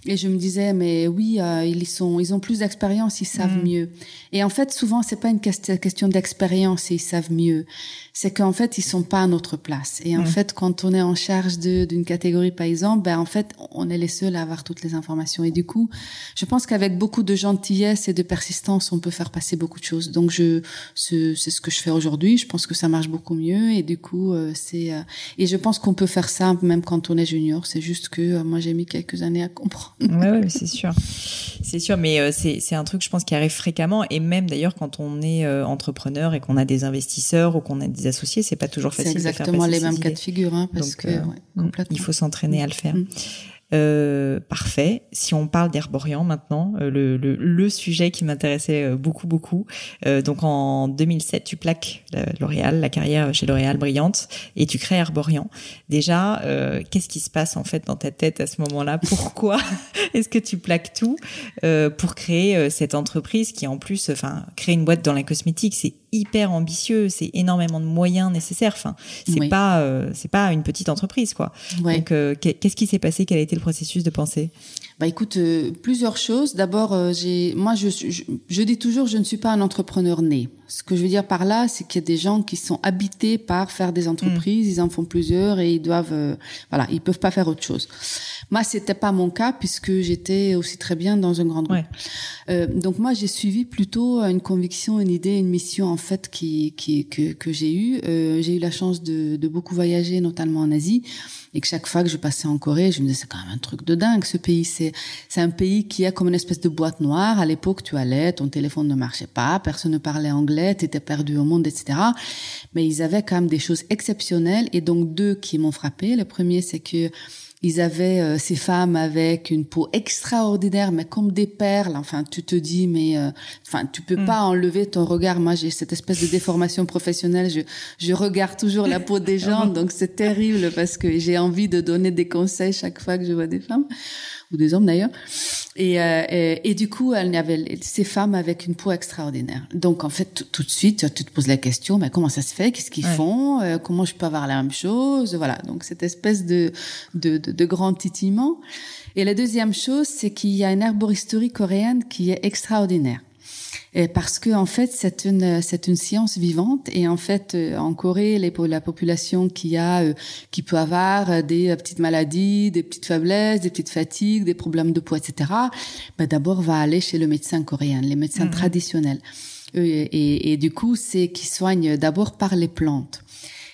Et je me disais, mais oui, euh, ils sont, ils ont plus d'expérience, ils savent mm. mieux. Et en fait, souvent, c'est pas une question d'expérience et ils savent mieux. C'est qu'en fait, ils sont pas à notre place. Et en mm. fait, quand on est en charge d'une catégorie, par exemple, ben en fait, on est les seuls à avoir toutes les informations. Et du coup, je pense qu'avec beaucoup de gentillesse et de persistance, on peut faire passer beaucoup de choses. Donc, je, c'est ce que je fais aujourd'hui. Je pense que ça marche beaucoup mieux. Et du coup, euh, c'est, euh, et je pense qu'on peut faire ça même quand on est junior. C'est juste que moi, j'ai mis quelques années à comprendre. Ouais, c'est sûr. C'est sûr, mais euh, c'est un truc, je pense, qui arrive fréquemment. Et même d'ailleurs, quand on est euh, entrepreneur et qu'on a des investisseurs ou qu'on a des associés, c'est pas toujours facile. C'est exactement les mêmes cas de figure, hein, parce que euh, il faut s'entraîner à le faire. Mm. Euh, parfait. Si on parle d'Herborian maintenant, euh, le, le, le, sujet qui m'intéressait euh, beaucoup, beaucoup. Donc en 2007, tu plaques L'Oréal, la carrière chez L'Oréal brillante, et tu crées Herborian. Déjà, qu'est-ce qui se passe en fait dans ta tête à ce moment-là? Pourquoi est-ce que tu plaques tout pour créer cette entreprise qui en plus, enfin, créer une boîte dans la cosmétique, c'est hyper ambitieux, c'est énormément de moyens nécessaires. Enfin, c'est pas c'est pas une petite entreprise quoi. Donc qu'est-ce qui s'est passé? Quel a été le processus de pensée? Bah écoute, euh, plusieurs choses. D'abord, euh, j'ai, moi, je, je, je, dis toujours, je ne suis pas un entrepreneur né. Ce que je veux dire par là, c'est qu'il y a des gens qui sont habités par faire des entreprises, mm. ils en font plusieurs et ils doivent, euh, voilà, ils peuvent pas faire autre chose. Moi, c'était pas mon cas puisque j'étais aussi très bien dans un grand groupe. Euh, donc moi, j'ai suivi plutôt une conviction, une idée, une mission en fait qui, qui que, que j'ai eu. Euh, j'ai eu la chance de, de beaucoup voyager, notamment en Asie, et que chaque fois que je passais en Corée, je me disais c'est quand même un truc de dingue ce pays. C'est c'est un pays qui a comme une espèce de boîte noire. À l'époque, tu allais, ton téléphone ne marchait pas, personne ne parlait anglais, tu étais perdu au monde, etc. Mais ils avaient quand même des choses exceptionnelles et donc deux qui m'ont frappé. Le premier, c'est que ils avaient euh, ces femmes avec une peau extraordinaire, mais comme des perles. Enfin, tu te dis, mais euh, enfin, tu peux mm. pas enlever ton regard. Moi, j'ai cette espèce de déformation professionnelle. Je, je regarde toujours la peau des gens, donc c'est terrible parce que j'ai envie de donner des conseils chaque fois que je vois des femmes ou des hommes d'ailleurs. Et, euh, et, et, du coup, elle avait ces femmes avec une peau extraordinaire. Donc en fait, tout de suite, tu te poses la question, mais comment ça se fait? Qu'est-ce qu'ils font? Euh, Comment je peux avoir la même chose? Voilà. Donc cette espèce de de, de, de grand titillement. Et la deuxième chose, c'est qu'il y a une herboristerie coréenne qui est extraordinaire parce que en fait c'est une c'est une science vivante et en fait euh, en Corée les, la population qui a euh, qui peut avoir euh, des petites maladies, des petites faiblesses, des petites fatigues, des problèmes de poids, etc. Ben d'abord va aller chez le médecin coréen, les médecins mhm. traditionnels. Et, et, et, du coup, c'est qui soignent d'abord par les plantes.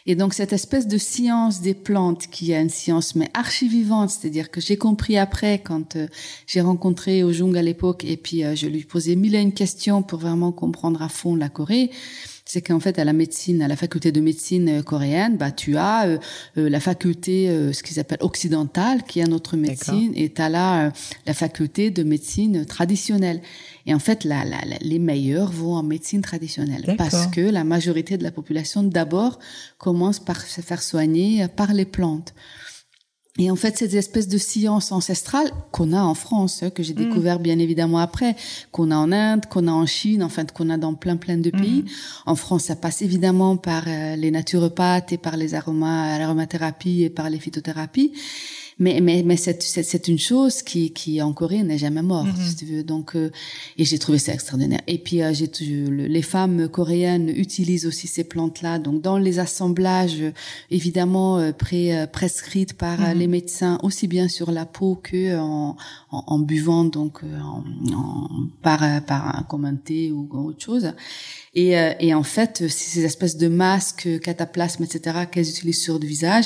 Et donc cette espèce de science des plantes qui est une science mais archi-vivante, c'est-à-dire que j'ai compris après quand euh, j'ai rencontré Ojung à l'époque et puis euh, je lui posais mille et une questions pour vraiment comprendre à fond la Corée, c'est qu'en fait à la médecine, à la faculté de médecine coréenne, bah tu as la faculté ce qu'ils appellent occidentale qui est notre médecine et tu as là la faculté de médecine traditionnelle. Et en fait, la, la, les meilleurs vont en médecine traditionnelle parce que la majorité de la population d'abord commence par se faire soigner par les plantes. Et en fait, cette espèce de science ancestrale qu'on a en France, hein, que j'ai mm. découvert bien évidemment après, qu'on a en Inde, qu'on a en Chine, en fait, qu'on a dans plein plein de pays. Mm. En France, ça passe évidemment par euh, les naturopathes et par les aromas, l'aromathérapie et par les phytothérapies mais mais mais c'est c'est une chose qui qui en Corée n'est jamais morte mm-hmm. si tu veux donc euh, et j'ai trouvé ça extraordinaire et puis euh, j'ai les femmes coréennes utilisent aussi ces plantes là donc dans les assemblages évidemment euh, pré, prescrites par mm-hmm. les médecins aussi bien sur la peau que en en, en buvant donc en, en, par par un commenté ou autre chose et, euh, et en fait, ces espèces de masques, cataplasmes, etc., qu'elles utilisent sur le visage,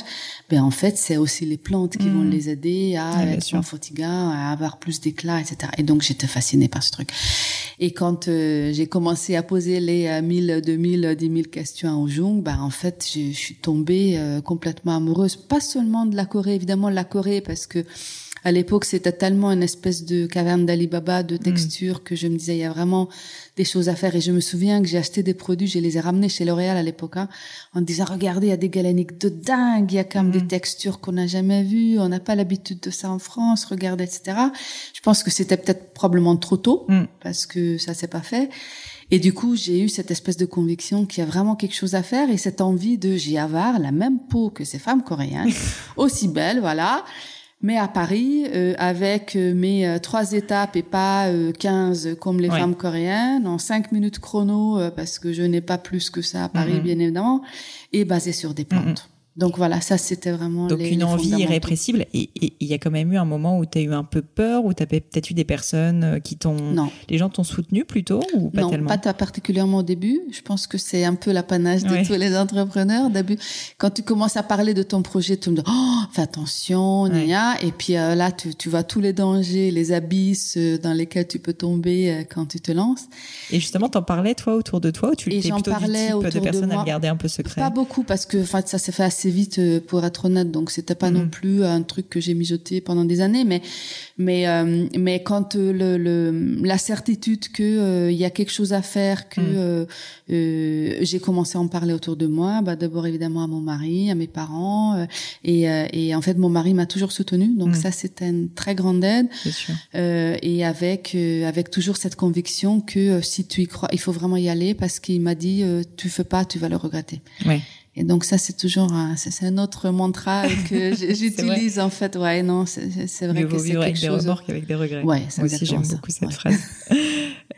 ben en fait, c'est aussi les plantes qui vont mm. les aider à être moins fatigants, à avoir plus d'éclat, etc. Et donc, j'étais fascinée par ce truc. Et quand euh, j'ai commencé à poser les euh, 1000, 2000, 10 000 questions au Jung, ben en fait, je, je suis tombée euh, complètement amoureuse, pas seulement de la Corée, évidemment de la Corée, parce que à l'époque, c'était tellement une espèce de caverne d'Alibaba de mm. texture que je me disais, il y a vraiment des choses à faire. Et je me souviens que j'ai acheté des produits, je les ai ramenés chez L'Oréal à l'époque, hein, en disant, regardez, il y a des galéniques de dingue, il y a quand même des mm. textures qu'on n'a jamais vues, on n'a pas l'habitude de ça en France, regardez, etc. Je pense que c'était peut-être probablement trop tôt, mm. parce que ça s'est pas fait. Et du coup, j'ai eu cette espèce de conviction qu'il y a vraiment quelque chose à faire et cette envie de j'y avoir la même peau que ces femmes coréennes, aussi belles, voilà mais à Paris euh, avec euh, mes euh, trois étapes et pas euh, 15 comme les femmes coréennes en cinq minutes chrono parce que je n'ai pas plus que ça à Paris mm-hmm. bien évidemment et basé sur des plantes. Mm-hmm. Donc voilà, ça c'était vraiment Donc une envie irrépressible. Et il y a quand même eu un moment où tu as eu un peu peur, où tu as peut-être eu des personnes euh, qui t'ont... Non. Les gens t'ont soutenu plutôt ou pas non, tellement pas particulièrement au début. Je pense que c'est un peu l'apanage de tous les entrepreneurs. Début, quand tu commences à parler de ton projet, tu me dis, oh, fais attention, nia. Et puis euh, là, tu, tu vois tous les dangers, les abysses euh, dans lesquels tu peux tomber quand tu te lances. Et justement, t'en parlais toi autour de toi ou tu étais plutôt parlais du type de personne à garder un peu secret Pas beaucoup parce que ça s'est fait assez vite euh, pour être honnête donc c'était pas non mm. plus un truc que j'ai mijoté pendant des années mais mais euh, mais quand euh, le, le, la certitude que il y a quelque chose à faire que mm. j'ai commencé à en parler autour de moi bah d'abord évidemment à mon mari à mes parents et et en fait mon mari m'a toujours soutenu donc mm. ça c'était une très grande aide sûr. et avec avec toujours cette conviction que si tu y crois il faut vraiment y aller parce qu'il m'a dit tu fais pas tu vas le regretter. Et donc ça c'est toujours un, c'est un autre mantra que j'utilise en fait. Ouais, non, c'est vrai que c'est quelque avec chose. Des remords qu'avec des regrets. Ouais, Moi aussi j'aime beaucoup cette phrase.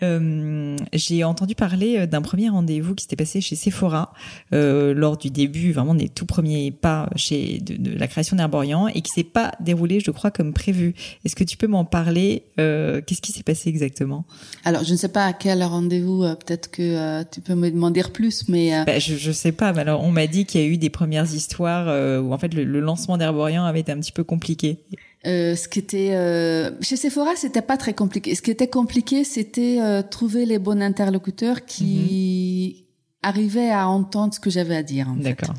Euh, j'ai entendu parler euh, d'un premier rendez-vous qui s'était passé chez Sephora euh, lors du début, vraiment des tout premiers pas chez de, la création d'Herborian et qui s'est pas déroulé, je crois, comme prévu. Est-ce que tu peux m'en parler euh, Qu'est-ce qui s'est passé exactement? Alors, je ne sais pas à quel rendez-vous. Euh, peut-être que tu peux me demander plus, mais ben, je je sais pas. Mais alors, on m'a dit qu'il y a eu des premières histoires où en fait le, le lancement d'Herborian avait été un petit peu compliqué. Euh, ce qui était euh, chez Sephora, c'était pas très compliqué. Ce qui était compliqué, c'était euh, trouver les bons interlocuteurs qui mm-hmm. arrivaient à entendre ce que j'avais à dire. D'accord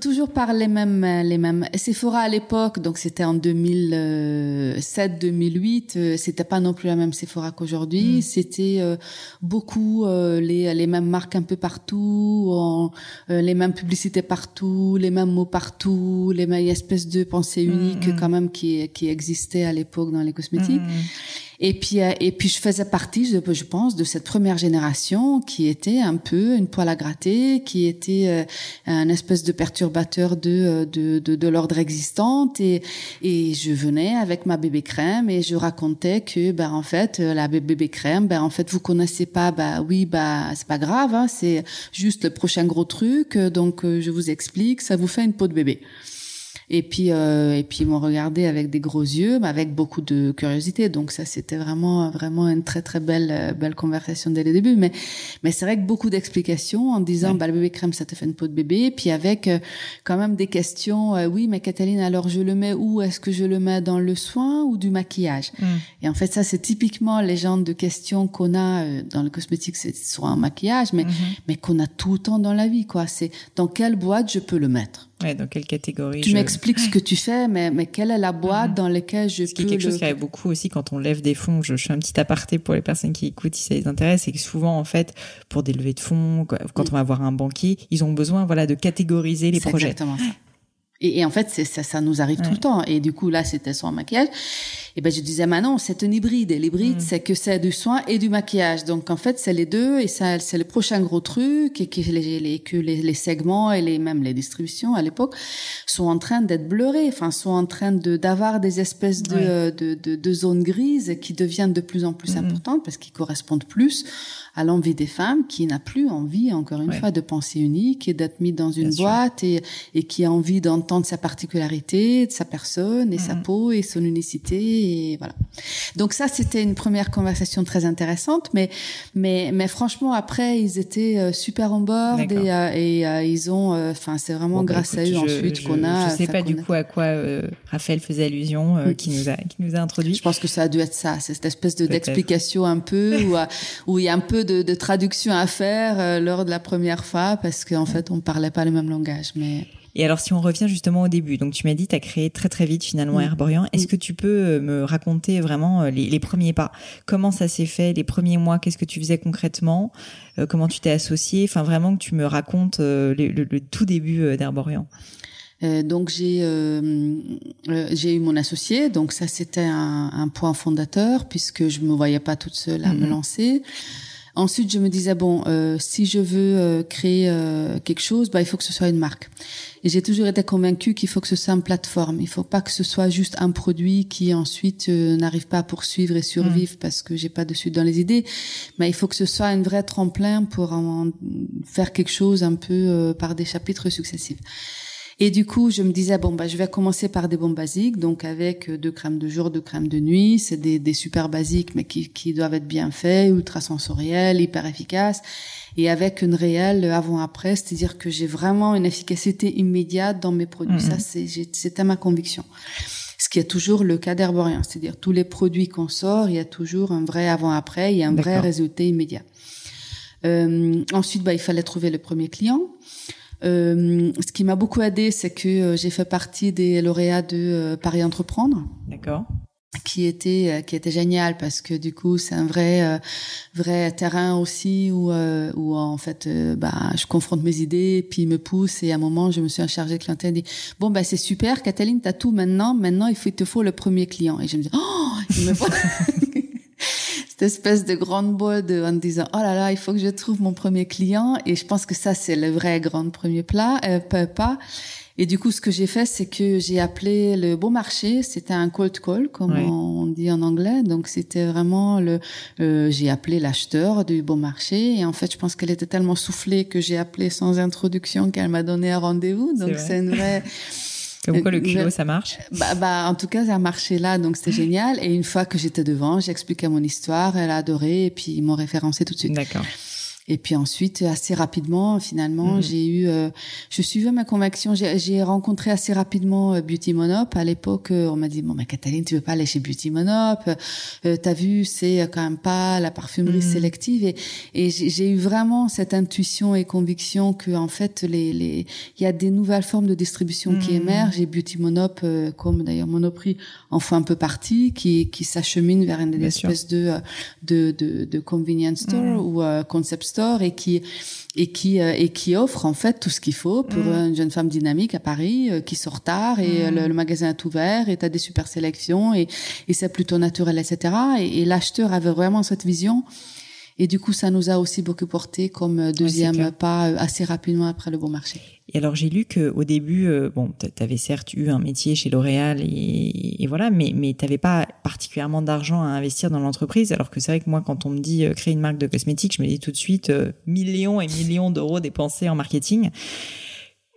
toujours parler les mêmes, les mêmes. Sephora à l'époque, donc c'était en 2007, 2008, euh, c'était pas non plus la même Sephora qu'aujourd'hui. Mm. C'était euh, beaucoup euh, les, les mêmes marques un peu partout, les mêmes publicités partout, les mêmes mots partout, les mêmes espèces de pensées mm, uniques mm. quand même qui, qui existaient à l'époque dans les cosmétiques. Et puis, euh, et puis je faisais partie, je, pense, de cette première génération qui était un peu une poêle à gratter, qui était euh, un espèce de perturbateur de euh, de, de, de l'ordre existant. Et, et je venais avec ma bébé crème et je racontais que, ben en fait, la bébé crème, ben en fait, vous connaissez pas, bah oui, bah c'est pas grave, hein, c'est juste le prochain gros truc. Donc je vous explique, ça vous fait une peau de bébé. Et puis, euh, et puis ils m'ont regardé avec des gros yeux, mais avec beaucoup de curiosité. Donc ça, c'était vraiment, vraiment une très, très belle, euh, belle conversation dès le début. Mais, mais c'est vrai que beaucoup d'explications en disant, bah, le bébé crème, ça te fait une peau de bébé. Puis avec euh, quand même des questions. Euh, oui, mais Cataline, alors je le mets où? Est-ce que je le mets dans le soin ou du maquillage? Mm. Et en fait, ça, c'est typiquement les genres de questions qu'on a dans le cosmétique, c'est soit un maquillage, mais, mm-hmm. mais qu'on a tout le temps dans la vie, quoi. C'est dans quelle boîte je peux le mettre? Ouais, dans quelle catégorie Tu m'expliques ce que tu fais, mais, mais quelle est la boîte mhm. dans laquelle je ce peux... C'est quelque chose qui arrive beaucoup aussi quand on lève des fonds. Je, je, fais un petit aparté pour les personnes qui écoutent si ça les intéresse, c'est que souvent, en fait, pour des levées de fonds, quand on va voir un banquier, ils ont besoin voilà, de catégoriser les projets. Exactement ça. Et, et, en fait, ça, ça nous arrive tout le temps. Et du coup, là, c'était son maquillage. Et ben, je disais, mais non, c'est un hybride. Et l'hybride, mm. c'est que c'est du soin et du maquillage. Donc, en fait, c'est les deux. Et ça, c'est le prochain gros truc. Et que les, les que les, les, segments et les, même les distributions à l'époque sont en train d'être blurés. Enfin, sont en train de, d'avoir des espèces de, de, de, de, zones grises qui deviennent de plus en plus importantes parce qu'ils correspondent plus à l'envie des femmes qui n'a plus envie, encore une fois, de penser unique et d'être mis dans une boîte et, et qui a envie d'entendre sa particularité, de sa personne et sa peau et son unicité et voilà. Donc ça, c'était une première conversation très intéressante, mais mais mais franchement après, ils étaient euh, super en bord et, euh, et euh, ils ont, enfin c'est vraiment bah, grâce à eux ensuite qu'on a. Je sais pas du coup à quoi Raphaël faisait allusion, mm. qui nous a qui nous a introduit. Je pense que ça a dû être ça, cette espèce de d'explication un peu où où il y a un peu de, de traduction à faire euh, lors de la première fois parce qu'en fait on parlait pas le même langage. Mais et alors, si on revient justement au début, donc tu m'as dit, tu as créé très très vite finalement Herborian. Est-ce que tu peux euh, me raconter vraiment euh, les, les premiers pas? Comment ça s'est fait Les premiers mois, qu'est-ce que tu faisais concrètement? Comment tu t'es associé Enfin, vraiment que tu me racontes le, le, tout début d'Herborian. Euh, donc j'ai euh, j'ai eu mon associé, donc ça c'était un, un, point fondateur puisque je me voyais pas toute seule à me mhm. lancer. Ensuite, je me disais bon, euh, si je veux euh, créer euh, quelque chose, bah il faut que ce soit une marque. Et j'ai toujours été convaincue qu'il faut que ce soit une plateforme. Il faut pas que ce soit juste un produit qui ensuite n'arrive pas à poursuivre et survivre mm. parce que j'ai pas de suite dans les idées. Mais il faut que ce soit un vrai tremplin pour en faire quelque chose un peu par des chapitres successifs. Et du coup, je me disais bon bah je vais commencer par des bons basiques, donc avec euh, deux crèmes de jour, deux crèmes de nuit, c'est des, des super basiques mais qui, qui doivent être bien faits, ultra sensoriels, hyper efficaces, et avec une réelle avant-après, c'est-à-dire que j'ai vraiment une efficacité immédiate dans mes produits. Ça, mhm. c'était ma conviction ce qui est toujours le cas d'Herborien. C'est-à-dire tous les produits qu'on sort, il y a toujours un vrai avant-après, il y a un vrai résultat immédiat. Euh, ensuite, bah, il fallait trouver le premier client. Euh, ce qui m'a beaucoup aidé, c'est que euh, j'ai fait partie des lauréats de euh, Paris Entreprendre. D'accord. Qui était qui était génial parce que du coup c'est un vrai vrai terrain aussi où où en fait bah je confronte mes idées puis il me pousse et à un moment je me suis chargée de clientèle et dit bon bah c'est super. Cataline t'as tout maintenant. Maintenant il faut il te faut le premier client et je me dis oh! Il me faut cette espèce de grande boîte de, en disant oh là là il faut que je trouve mon premier client. Et je pense que ça c'est le vrai grand premier plat euh, pas et du coup ce que j'ai fait c'est que j'ai appelé le bon marché. C'était un cold call comme on dit en anglais. Donc c'était vraiment le euh, j'ai appelé l'acheteur du bon marché. Et en fait je pense qu'elle était tellement soufflée que j'ai appelé sans introduction qu'elle m'a donné un rendez-vous. Donc c'est une vraie Le culot, ça marche bah, bah, en tout cas, ça a marché là, donc c'était génial. Et une fois que j'étais devant, j'expliquais mon histoire, elle a adoré, et puis ils m'ont référencé tout de suite. D'accord. Et puis ensuite, assez rapidement, finalement, mhm. j'ai eu, euh, je suivais ma conviction. J'ai rencontré assez rapidement euh, Beauty Monop. À l'époque, euh, on m'a dit bon, mais Cataline, tu veux pas aller chez Beauty Monop? Euh, T'as vu, c'est quand même pas la parfumerie mhm. sélective. Et, et j'ai eu vraiment cette intuition et conviction que en fait, les, les, il y a des nouvelles formes de distribution qui mhm. émergent. Et Beauty Monop, comme d'ailleurs Monoprix, en font un peu partie, qui, qui s'achemine vers une espèce de, de, de, de convenience store ou concept store et qui et qui euh, et qui offre en fait tout ce qu'il faut pour mm. une jeune femme dynamique à Paris euh, qui sort tard et euh, mm. le, magasin est ouvert et t'as des super sélections et, et c'est plutôt naturel etc et, et l'acheteur avait vraiment cette vision et du coup, ça nous a aussi beaucoup porté comme deuxième pas assez rapidement après le bon marché. Et alors j'ai lu que au début, euh, bon, tu avais certes eu un métier chez L'Oréal et, et, voilà, mais mais t'avais pas particulièrement d'argent à investir dans l'entreprise. Alors que c'est vrai que moi, quand on me dit euh, créer une marque de cosmétiques, je me dis tout de suite euh, millions et millions d'euros dépensés en marketing.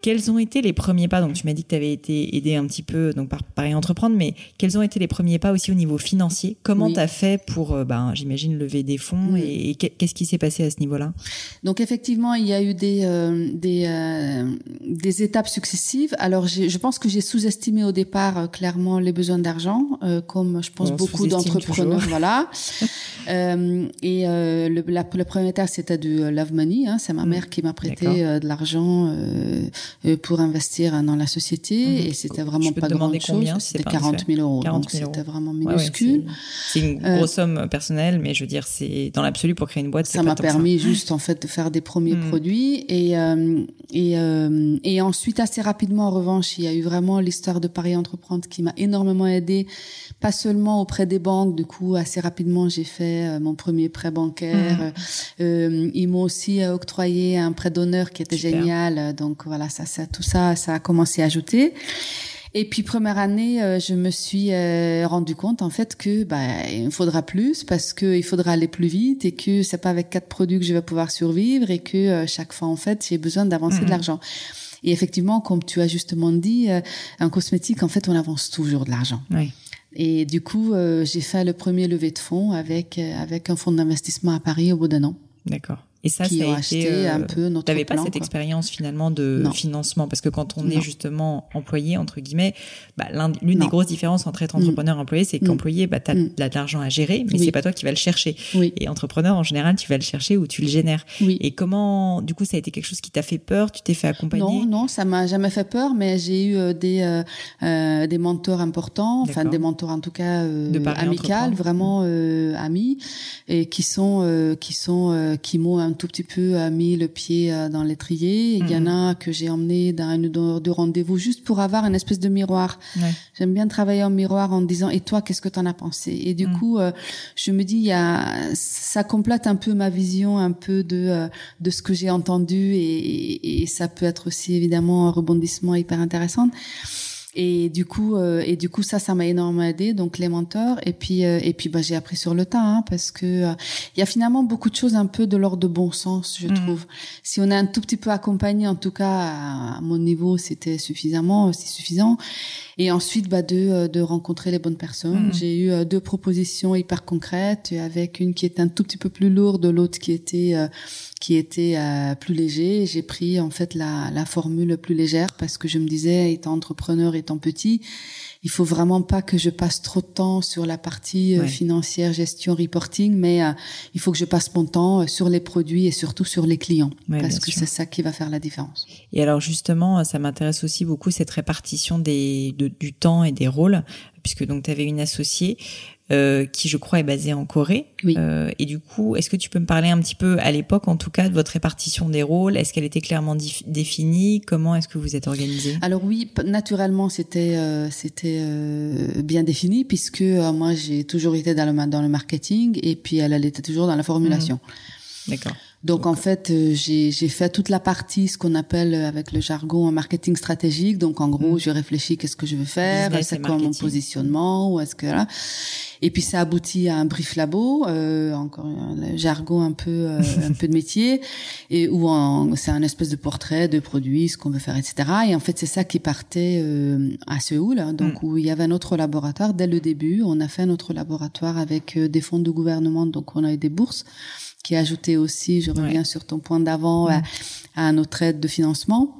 Quels ont été les premiers pas Donc, tu m'as dit que tu avais été aidé un petit peu donc par Paris Entreprendre, mais quels ont été les premiers pas aussi au niveau financier? Comment tu as fait pour, euh, ben, j'imagine, lever des fonds et, qu'est-ce qui s'est passé à ce niveau-là? Donc, effectivement, il y a eu des euh, des, euh, des étapes successives. Alors, je pense que j'ai sous-estimé au départ clairement les besoins d'argent, comme je pense beaucoup d'entrepreneurs. Voilà. et le, la, le premier état, c'était du love money. Hein, C'est ma mm. mère qui m'a prêté de l'argent euh, pour investir dans la société mhm. et c'était vraiment pas grand chose. C'était 40 000 euros. donc c'était vraiment minuscule. c'est une euh, grosse somme personnelle, mais je veux dire, c'est dans l'absolu pour créer une boîte. Ça m'a permis juste en fait de faire des premiers mhm. produits et euh, et et ensuite assez rapidement en revanche, il y a eu vraiment l'histoire de Paris Entreprendre qui m'a énormément aidé, pas seulement auprès des banques. Du coup, assez rapidement, j'ai fait mon premier prêt bancaire. Mhm. ils m'ont aussi octroyé un prêt d'honneur qui était génial. Donc voilà, ça ça, tout ça, ça a commencé à ajouter. Et puis première année, euh, je me suis euh, rendu compte en fait que bah il faudra plus parce que il faudra aller plus vite et que c'est pas avec quatre produits que je vais pouvoir survivre et que euh, chaque fois en fait j'ai besoin d'avancer de mhm. l'argent. Et effectivement, comme tu as justement dit, un cosmétique en fait on avance toujours de l'argent. Oui. Et du coup, j'ai fait le premier levée de fonds avec avec un fonds d'investissement à Paris au bout d'un an. D'accord. Et ça, ça a été euh, un peu notre T'avais pas cette expérience finalement de financement? Parce que quand on est justement employé entre guillemets, bah, l'une des grosses différences entre être mm. entrepreneur et employé, c'est mm. qu'employé, bah, t'as mm. de l'argent à gérer, mais c'est pas toi qui vas le chercher. Et entrepreneur, en général, tu vas le chercher ou tu le génères. Et comment, du coup, ça a été quelque chose qui t'a fait peur? Tu t'es fait accompagner? Non, non, ça m'a jamais fait peur, mais j'ai eu euh, des euh, euh, des mentors importants, enfin des mentors en tout cas euh, amicales, vraiment euh, amis, et qui sont qui sont qui m'ont un tout petit peu euh, mis le pied euh, dans l'étrier. Il y en mhm. a que j'ai emmené dans une de rendez-vous juste pour avoir une espèce de miroir. J'aime bien travailler en miroir en disant et toi qu'est-ce que tu en as pensé? Et du mhm. coup, euh, je me dis il y a ça complète un peu ma vision un peu de de ce que j'ai entendu et, et, ça peut être aussi évidemment un rebondissement hyper intéressant. Et du coup, euh, et du coup, ça, ça m'a énormément aidé. Donc les mentors. Et puis, euh, et puis, bah, j'ai appris sur le tas, hein, parce que euh, il y a finalement beaucoup de choses un peu de l'ordre de bon sens, je mm. trouve. Si on est un tout petit peu accompagné, en tout cas à, mon niveau, c'était suffisamment, c'est suffisant. Et ensuite, bah, de, de rencontrer les bonnes personnes. Mm. J'ai eu deux propositions hyper concrètes, avec une qui était un tout petit peu plus lourde, l'autre qui était qui était euh, plus léger. J'ai pris en fait la, la formule plus légère parce que je me disais, étant entrepreneur, étant petit, il faut vraiment pas que je passe trop de temps sur la partie euh, financière, gestion, reporting, mais euh, il faut que je passe mon temps sur les produits et surtout sur les clients parce que c'est ça qui va faire la différence. Et alors justement, ça m'intéresse aussi beaucoup cette répartition des du temps et des rôles puisque donc tu avais une associée euh, qui je crois est basée en Corée. Oui. Euh, et du coup, est-ce que tu peux me parler un petit peu, à l'époque en tout cas, de votre répartition des rôles? Est-ce qu'elle était clairement définie? Comment est-ce que vous êtes organisé Alors oui, naturellement, c'était euh, c'était bien défini puisque moi j'ai toujours été dans le dans le marketing et puis elle, elle était toujours dans la formulation. Mmh. D'accord. Donc, en fait, euh, j'ai fait toute la partie, ce qu'on appelle euh, avec le jargon un marketing stratégique. Donc en gros, mm. je réfléchis qu'est-ce que je veux faire, c'est quoi mon positionnement, ou est-ce que là. Et puis ça aboutit à un brief labo, euh, encore un jargon un peu euh, un peu de métier, et où c'est un espèce de portrait de produit, ce qu'on veut faire, etc. Et en fait, c'est ça qui partait à Séoul, hein, donc mm. où il y avait un autre laboratoire dès le début. On a fait un autre laboratoire avec des fonds de gouvernement, donc on a eu des bourses qui a ajouté aussi, je reviens sur ton point d'avant, mm. à, notre aide de financement.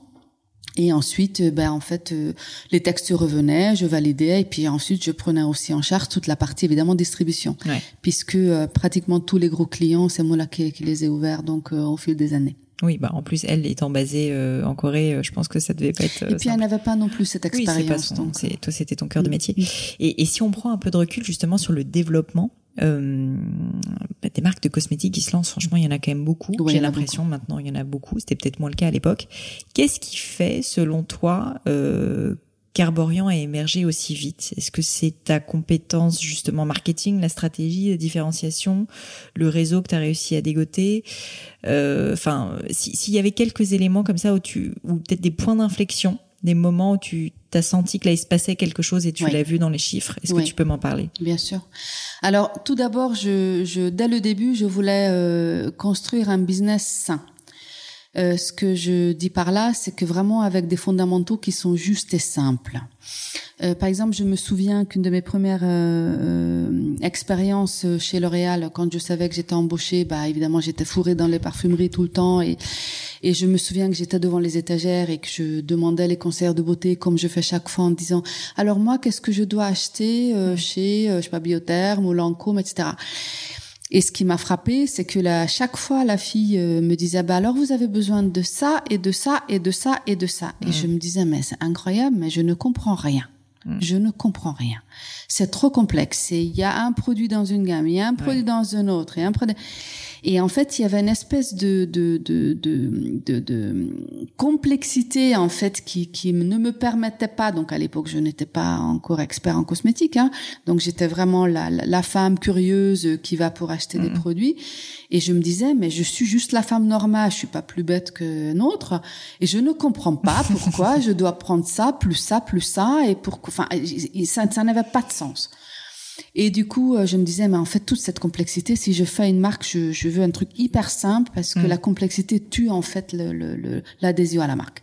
Et ensuite, euh, ben en fait, euh, les textes revenaient, je validais, et puis ensuite, je prenais aussi en charge toute la partie évidemment distribution, puisque euh, pratiquement tous les gros clients, c'est moi là qui, les ai ouverts, donc au fil des années. Oui, bah en plus elle étant basée en Corée, je pense que ça devait pas être. Et puis elle n'avait pas non plus cette expérience. Oui, toi c'était ton cœur de métier. Et, et si on prend un peu de recul justement sur le développement euh, bah, des marques de cosmétiques qui se lancent, franchement, il y en a quand même beaucoup. J'ai l'impression maintenant, il y en a beaucoup. C'était peut-être moins le cas à l'époque. Qu'est-ce qui fait, selon toi, qu'Arborian a émergé aussi vite Est-ce que c'est ta compétence justement marketing, la stratégie, la différenciation, le réseau que tu as réussi à dégoter? Euh, Enfin, s'il y avait quelques éléments comme ça où tu, ou peut-être des points d'inflexion des moments où tu t'as senti que là il se passait quelque chose et tu l'as vu dans les chiffres. Est-ce que tu peux m'en parler? Bien sûr. Alors tout d'abord, je, je, dès le début, je voulais euh, construire un business sain. Euh, ce que je dis par là, c'est que vraiment avec des fondamentaux qui sont justes et simples. Euh, par exemple, je me souviens qu'une de mes premières euh, expériences chez L'Oréal, quand je savais que j'étais embauchée, bah évidemment j'étais fourrée dans les parfumeries tout le temps et et je me souviens que j'étais devant les étagères et que je demandais les conseillers de beauté comme je fais chaque fois en disant alors moi qu'est-ce que je dois acheter chez je sais pas Biotherme ou Lancôme etc. Et ce qui m'a frappé, c'est que là, chaque fois, la fille euh, me disait, bah alors vous avez besoin de ça et de ça et de ça et de ça. Et je me disais, mais c'est incroyable, mais je ne comprends rien. Je ne comprends rien. C'est trop complexe. Il y a un produit dans une gamme, il y a un produit dans un autre, et un produit. Et en fait, il y avait une espèce de de de de, de, complexité en fait qui qui ne me permettait pas. Donc à l'époque, je n'étais pas encore expert en cosmétique, hein, donc j'étais vraiment la, la femme curieuse qui va pour acheter des mm. produits. Et je me disais, mais je suis juste la femme normale, je suis pas plus bête que autre, et je ne comprends pas pourquoi je dois prendre ça plus ça plus ça et pour enfin ça, ça n'avait pas de sens. Et du coup, euh, je me disais, mais en fait, toute cette complexité, si je fais une marque, je, je veux un truc hyper simple parce que mm. la complexité tue en fait l'adhésion le, le, à la marque.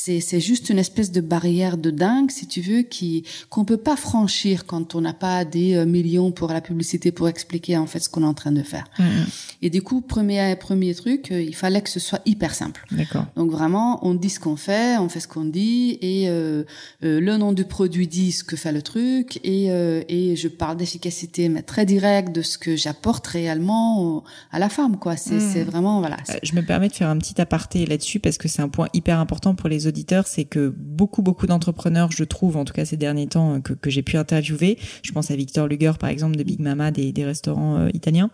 C'est, c'est juste une espèce de barrière de dingue, si tu veux, qui qu'on peut pas franchir quand on n'a pas des euh, millions pour la publicité pour expliquer en fait ce qu'on est en train de faire. Mm, mm. Et du coup, premier premier truc, euh, il fallait que ce soit hyper simple. D'accord. Donc vraiment, on dit ce qu'on fait, on fait ce qu'on dit, et euh, euh, le nom du produit dit ce que fait le truc, et euh, et je parle d'efficacité, mais très direct de ce que j'apporte réellement à la femme, quoi. C'est mm. c'est vraiment voilà. je me permets de faire un petit aparté là-dessus parce que c'est un point hyper important pour les c'est que beaucoup, beaucoup d'entrepreneurs, je trouve, en tout cas ces derniers temps, que, que j'ai pu interviewer, je pense à Victor Luger, par exemple, de Big Mama, des, des restaurants euh, italiens,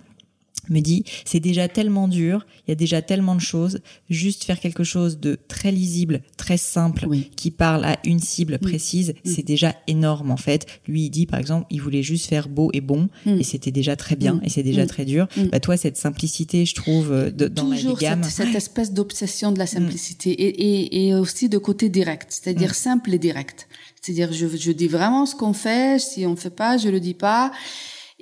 me dit c'est déjà tellement dur, il y a déjà tellement de choses, juste faire quelque chose de très lisible, très simple, qui parle à une cible précise, c'est déjà énorme en fait. Lui il dit par exemple, il voulait juste faire beau et bon mm. et c'était déjà très bien mm. et c'est déjà mm. très dur. Bah toi cette simplicité, je trouve euh, de, dans Toujours la gamme, cette, cette espèce d'obsession de la simplicité et, et, et, aussi de côté direct, c'est-à-dire simple et direct. C'est-à-dire je, je dis vraiment ce qu'on fait, si on fait pas, je le dis pas.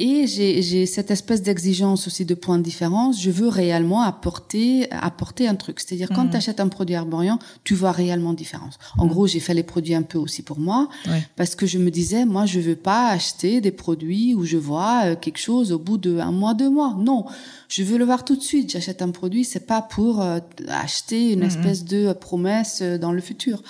Et j'ai cette espèce d'exigence aussi de points de différence. Je veux réellement apporter apporter un truc. C'est-à-dire quand mhm. tu achètes un produit Arborian, tu vois réellement différence. En mhm. gros, j'ai fait les produits un peu aussi pour moi parce que je me disais moi je veux pas acheter des produits où je vois euh, quelque chose au bout de un mois, deux mois. Non, je veux le voir tout de suite. J'achète un produit, c'est pas pour euh, acheter une mhm. espèce de promesse euh, dans le futur.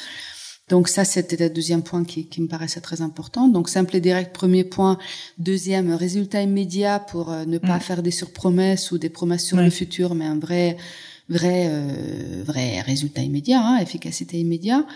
Donc ça, c'était le deuxième point qui, qui, me paraissait très important. Donc simple et direct, premier point. Deuxième, résultat immédiat pour euh, ne pas mm. faire des surpromesses ou des promesses sur le futur, mais un vrai, vrai, euh, vrai résultat immédiat, hein, efficacité immédiate.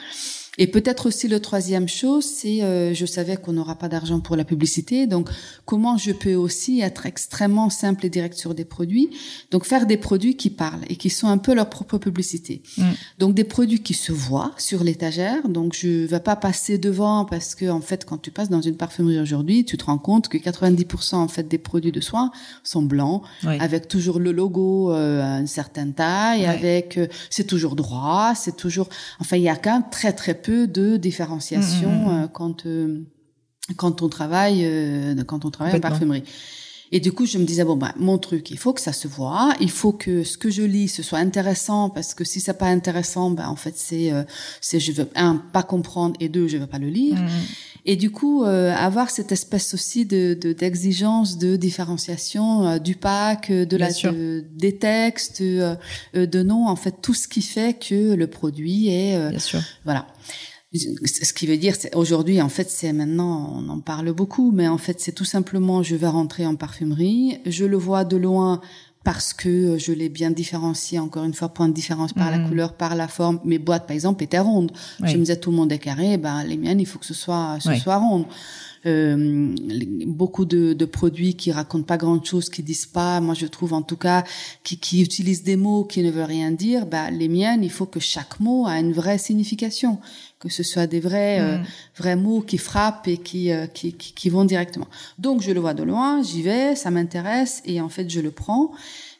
Et peut-être aussi le troisième chose, c'est euh, je savais qu'on n'aura pas d'argent pour la publicité, donc comment je peux aussi être extrêmement simple et direct sur des produits, donc faire des produits qui parlent et qui sont un peu leur propre publicité. Mm. Donc des produits qui se voient sur l'étagère, donc je vais pas passer devant parce que en fait quand tu passes dans une parfumerie aujourd'hui, tu te rends compte que 90% en fait des produits de soins sont blancs, avec toujours le logo euh, à une certaine taille, avec euh, c'est toujours droit, c'est toujours, enfin il y a quand même très très peu de différenciation mmh. Euh, quand euh, quand on travaille euh, quand on travaille en parfumerie. Et du coup, je me disais bon bah mon truc, il faut que ça se voit, il faut que ce que je lis ce soit intéressant parce que si c'est pas intéressant, ben en fait c'est c'est je veux un pas comprendre et deux je veux pas le lire. Et du coup, avoir cette espèce aussi de d'exigence de, différenciation du pack, de la des textes, de noms, en fait tout ce qui fait que le produit est Bien sûr. voilà ce qui veut dire, aujourd'hui, en fait, c'est maintenant, on en parle beaucoup, mais en fait, c'est tout simplement, je vais rentrer en parfumerie, je le vois de loin parce que je l'ai bien différencié, encore une fois, point de différence par la mmh. couleur, par la forme. Mes boîtes, par exemple, étaient rondes. Je me disais, tout le monde est carré, ben, les miennes, il faut que ce soit, ce soit ronde. Euh, beaucoup de, de, produits qui racontent pas grand chose, qui disent pas, moi je trouve en tout cas, qui, qui utilisent des mots qui ne veulent rien dire. Bah, les miennes, il faut que chaque mot a une vraie signification que ce soit des vrais euh, vrais mots qui frappent et qui, qui, qui qui vont directement. Donc je le vois de loin, j'y vais, ça m'intéresse et en fait je le prends.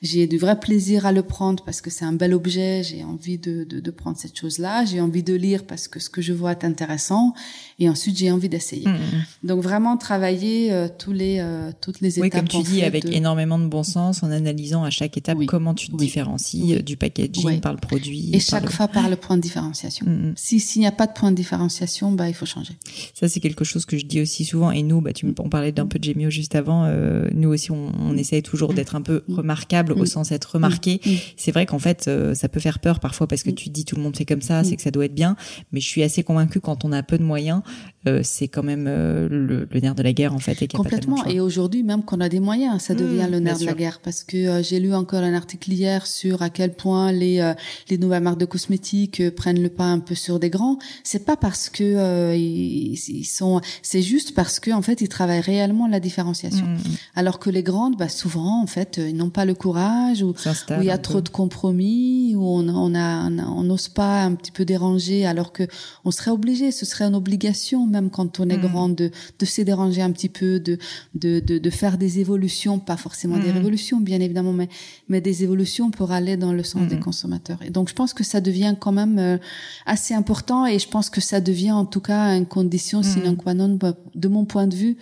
J'ai du vrai plaisir à le prendre parce que c'est un bel objet, j'ai envie de, de, de prendre cette chose-là, j'ai envie de lire parce que ce que je vois est intéressant, et ensuite j'ai envie d'essayer. Mmh. Donc vraiment travailler euh, tous les, euh, toutes les étapes. Oui, comme tu dis, avec énormément de bon sens, en analysant à chaque étape comment tu te différencies euh, du packaging par le produit. Et chaque fois par le point de différenciation. Mmh. Si s'il n'y a pas de point de différenciation, bah il faut changer. Ça c'est quelque chose que je dis aussi souvent, et nous, bah tu on parlait d'un peu de Gemio juste avant, nous aussi on, on essaye toujours d'être un peu remarquable au mm. sens être remarqué. Mm. Mm. C'est vrai qu'en fait, euh, ça peut faire peur parfois parce que tu te dis tout le monde fait comme ça, c'est que ça doit être bien. Mais je suis assez convaincue quand on a peu de moyens, euh, c'est quand même euh, le, nerf de la guerre en fait. Et Complètement. et aujourd'hui, même qu'on a des moyens, ça devient le nerf de la guerre parce que j'ai lu encore un article hier sur à quel point les les nouvelles marques de cosmétiques prennent le pas un peu sur des grands. C'est pas parce que ils, sont, c'est juste parce que en fait ils travaillent réellement la différenciation. Alors que les grandes, bah souvent en fait, ils n'ont pas le courage où il y a trop de compromis, où on on a on n'ose pas un petit peu déranger, alors que on serait obligé, ce serait une obligation même quand on est mm. grand de de se déranger un petit peu, de de de, de faire des évolutions, pas forcément des mm. révolutions bien évidemment, mais mais des évolutions pour aller dans le sens des mm. consommateurs. Et donc je pense que ça devient quand même euh, assez important et je pense que ça devient en tout cas une condition sine qua non de mon point de vue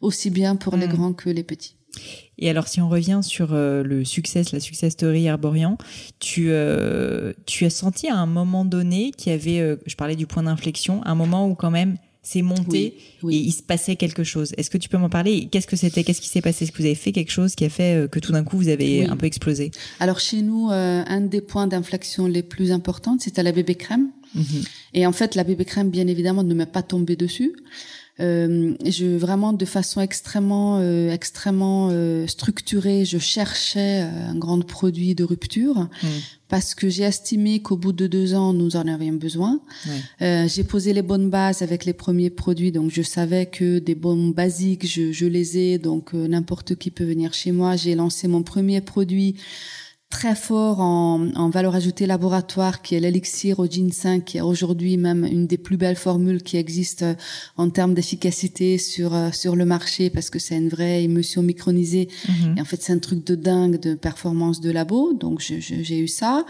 aussi bien pour les grands que les petits. Et alors, si on revient sur euh, le succès, la success story Herborian, tu, euh, tu as senti à un moment donné qu'il y avait, euh, je parlais du point d'inflexion, un moment où quand même c'est monté et il se passait quelque chose. Est-ce que tu peux m'en parler? Qu'est-ce que c'était? Qu'est-ce qui s'est passé? Est-ce que vous avez fait quelque chose qui a fait que tout d'un coup vous avez un peu explosé? Alors chez nous, un des points d'inflexion les plus importants, c'était la bébé crème. Mhm. Et en fait, la bébé crème, bien évidemment, ne m'est pas tombée dessus. Euh, je vraiment de façon extrêmement euh, extrêmement euh, structurée, je cherchais euh, un grand produit de rupture mm. parce que j'ai estimé qu'au bout de deux ans nous en avions besoin. Euh, j'ai posé les bonnes bases avec les premiers produits, donc je savais que des bons basiques, je, je les ai, donc n'importe qui peut venir chez moi. J'ai lancé mon premier produit très fort en, en, valeur ajoutée laboratoire, qui est l'élixir au ginseng, qui est aujourd'hui même une des plus belles formules qui existent euh, en termes d'efficacité sur euh, sur le marché, parce que c'est une vraie émulsion micronisée. Mhm. Et en fait, c'est un truc de dingue de performance de labo. Donc, j'ai eu ça.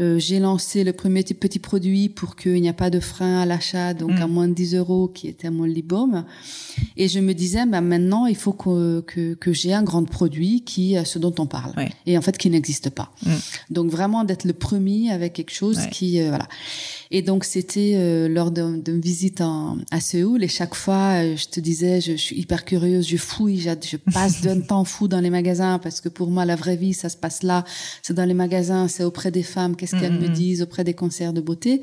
Euh, j'ai lancé le premier petit produit pour qu'il n'y a pas de frein à l'achat, donc à mm. moins de 10 euros, qui était mon libome. Et je me disais, bah, maintenant, il faut que, que, que j'ai un grand produit qui, ce dont on parle. Et en fait, qui n'existe pas. Mm. Donc vraiment d'être le premier avec quelque chose qui, euh, voilà. Et donc c'était euh, lors d'une visite en, à Séoul et chaque fois euh, je te disais je, je, suis hyper curieuse, je fouille, je, je passe d'un temps fou dans les magasins parce que pour moi la vraie vie ça se passe là, c'est dans les magasins, c'est auprès des femmes, qu'est-ce qu'elles me mm-hmm. disent, auprès des concerts de beauté.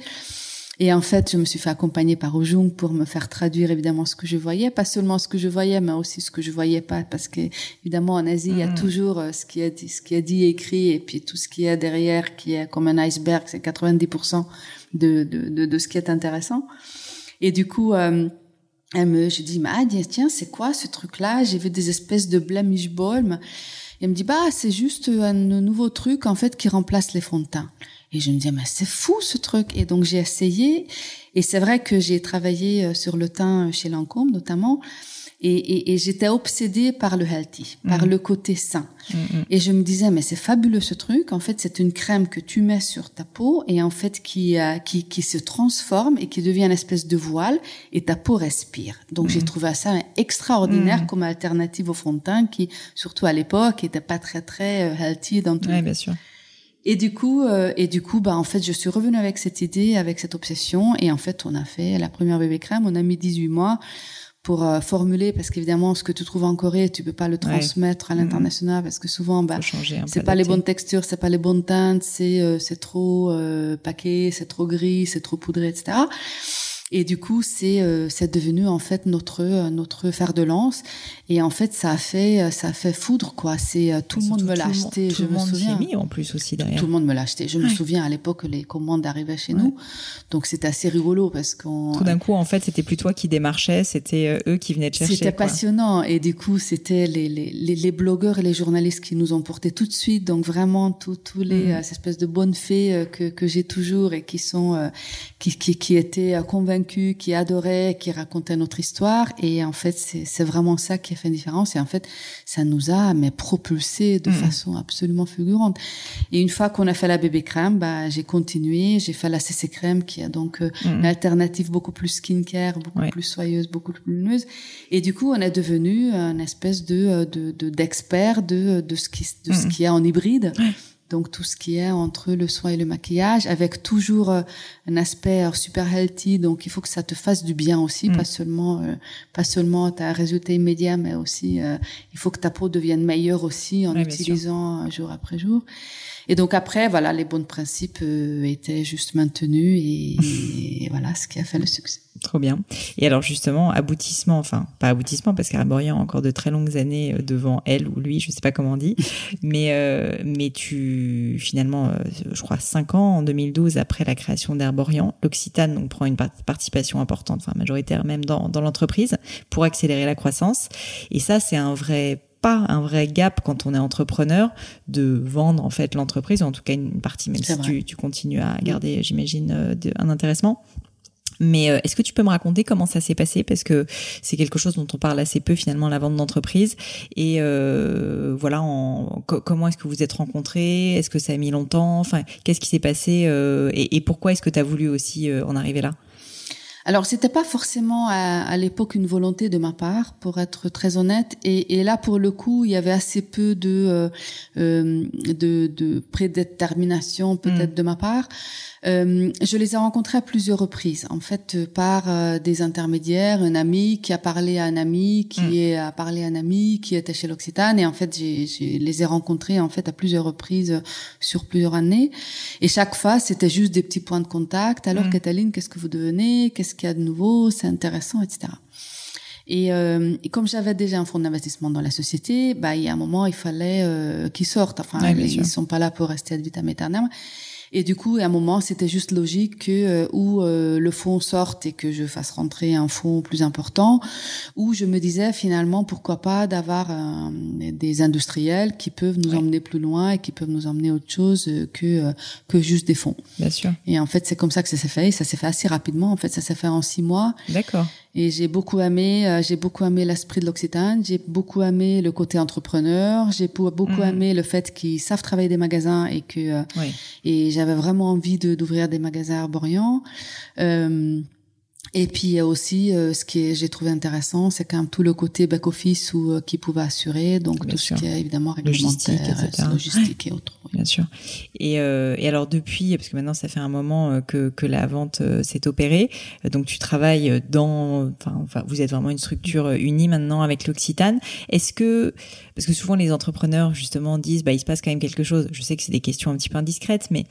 Et en fait, je me suis fait accompagner par Ojung pour me faire traduire évidemment ce que je voyais, pas seulement ce que je voyais, mais aussi ce que je voyais pas, parce que évidemment en Asie, il y a mm. toujours euh, ce qui est dit, ce qui est dit, écrit, et puis tout ce qui est derrière, qui est comme un iceberg, c'est 90% de, de, de, de, ce qui est intéressant. Et du coup, euh, elle me, je dis, ah, tiens, c'est quoi ce truc-là? J'ai vu des espèces de blemish balm. Et elle me dit, bah, c'est juste un nouveau truc en fait qui remplace les fonds de teint. Et je me dis, mais c'est fou ce truc. Et donc j'ai essayé. Et c'est vrai que j'ai travaillé euh, sur le teint chez Lancôme notamment. Et, et, et j'étais obsédée par le healthy, par mm. le côté sain. Mm, mm. Et je me disais, mais c'est fabuleux ce truc. En fait, c'est une crème que tu mets sur ta peau et en fait qui, euh, qui, qui se transforme et qui devient une espèce de voile et ta peau respire. Donc j'ai trouvé ça extraordinaire comme alternative au fond de teint qui, surtout à l'époque, était pas très très euh, healthy dans tout. Oui, bien sûr. Et du coup, euh, et du coup, bah en fait, je suis revenue avec cette idée, avec cette obsession, et en fait, on a fait la première bébé crème. On a mis 18 mois pour euh, formuler, parce qu'évidemment, ce que tu trouves en Corée, tu peux pas le transmettre à l'international, parce que souvent, bah, c'est pas les bonnes textures, c'est pas les bonnes teintes, c'est euh, c'est trop paquet, c'est trop gris, c'est trop poudré, etc. Et du coup, c'est euh, c'est devenu en fait notre euh, notre fer de lance. Et en fait, ça a fait euh, ça a fait foudre quoi. C'est tout le monde me l'a acheté. Tout je me souviens. mis en plus aussi derrière. Tout le monde me l'a acheté. Je me souviens à l'époque les commandes arrivaient chez nous, donc c'était assez rigolo parce qu'on. Tout d'un coup, en fait, c'était plus toi qui démarchais, c'était eux qui venaient te chercher. C'était passionnant et du coup, c'était les, les, les, les, blogueurs et les journalistes qui nous ont porté tout de suite. Donc vraiment, tous tous les mmh. espèces de bonnes fées que que j'ai toujours et qui sont qui qui, qui étaient convaincus, qui adoraient qui racontait notre histoire. Et en fait, c'est vraiment ça qui a fait une différence. Et en fait, ça nous a mais propulsé de Mm. façon absolument fulgurante. Et une fois qu'on a fait la bébé crème, bah, j'ai continué. J'ai fait la CC crème qui a donc euh, Mm. une alternative beaucoup plus skincare, beaucoup plus soyeuse, beaucoup plus lumineuse. Et du coup, on est devenu un espèce de de de- d'expert de, de ce qui de ce Mm. qui est en hybride. Donc tout ce qui est entre le soin et le maquillage, avec toujours euh, un aspect euh, super healthy. Donc il faut que ça te fasse du bien aussi, Mm. pas seulement euh, pas seulement t'as un résultat immédiat, mais aussi euh, il faut que ta peau devienne meilleure aussi en Ouais, utilisant jour après jour. Et donc après voilà les bons principes euh, étaient juste maintenus et, et voilà ce qui a fait le succès. Trop bien. Et alors justement, aboutissement, enfin pas aboutissement parce qu'Arborian a encore de très longues années euh, devant elle ou lui, je sais pas comment on dit, mais euh, mais tu finalement, euh, je crois cinq ans en 2012 après la création d'Arborian, l'Occitane donc prend une par- participation importante, enfin majoritaire même dans dans l'entreprise pour accélérer la croissance. Et ça c'est un vrai pas un vrai gap quand on est entrepreneur de vendre en fait l'entreprise ou en tout cas une partie même si tu, tu continues à garder j'imagine euh, un intéressement. Mais euh, est-ce que tu peux me raconter comment ça s'est passé? Parce que c'est quelque chose dont on parle assez peu finalement la vente d'entreprise. Et euh, voilà en, co- comment est-ce que vous êtes rencontrés? Est-ce que ça a mis longtemps? Enfin qu'est-ce qui s'est passé euh, et, et pourquoi est-ce que tu as voulu aussi euh, en arriver là? Alors, c'était pas forcément à, à l'époque une volonté de ma part, pour être très honnête. Et, et là, pour le coup, il y avait assez peu de euh, euh, de, de prédétermination peut-être de ma part. Euh, je les ai rencontrés à plusieurs reprises, en fait, par euh, des intermédiaires, un ami qui a parlé à un ami, qui Mm. est a parlé à un ami, qui était chez l'Occitane, et en fait, j'ai, j'ai les ai rencontrés en fait à plusieurs reprises euh, sur plusieurs années. Et chaque fois, c'était juste des petits points de contact. Alors, Mm. Cataline, qu'est-ce que vous devenez? Qu'est-ce qu'il y a de nouveau C'est intéressant, etc. Et, euh, et comme j'avais déjà un fonds d'investissement dans la société, bah, il y a un moment, il fallait euh, qu'ils sortent. Enfin, Ouais, ils sûr. sont pas là pour rester ad vitam aeternam. Et du coup, à un moment, c'était juste logique que euh, ou euh, le fonds sorte et que je fasse rentrer un fonds plus important, ou je me disais finalement pourquoi pas d'avoir euh, des industriels qui peuvent nous Ouais. emmener plus loin et qui peuvent nous emmener autre chose que euh, que juste des fonds. bien sûr Et en fait, c'est comme ça que ça s'est fait. Et ça s'est fait assez rapidement. En fait, ça s'est fait en six mois. d'accord Et j'ai beaucoup aimé, euh, j'ai beaucoup aimé l'esprit de l'Occitane. J'ai beaucoup aimé le côté entrepreneur. J'ai beaucoup Mhm. aimé le fait qu'ils savent travailler des magasins et que euh, oui et j'avais vraiment envie d'ouvrir des magasins arborians. Euh, et puis il y a aussi euh, ce qui est j'ai trouvé intéressant, c'est quand même tout le côté back office ou euh, qui pouvait assurer, donc Bien tout sûr. ce qui est évidemment Logistique, réglementaire, etc. euh, logistique et autres. oui. Bien sûr. Et, euh, et alors depuis, parce que maintenant ça fait un moment euh, que, que la vente euh, s'est opérée, euh, donc tu travailles dans, enfin, vous êtes vraiment une structure unie maintenant avec l'Occitane. Est-ce que, parce que souvent les entrepreneurs justement disent, bah il se passe quand même quelque chose. Je sais que c'est des questions un petit peu indiscrètes, mais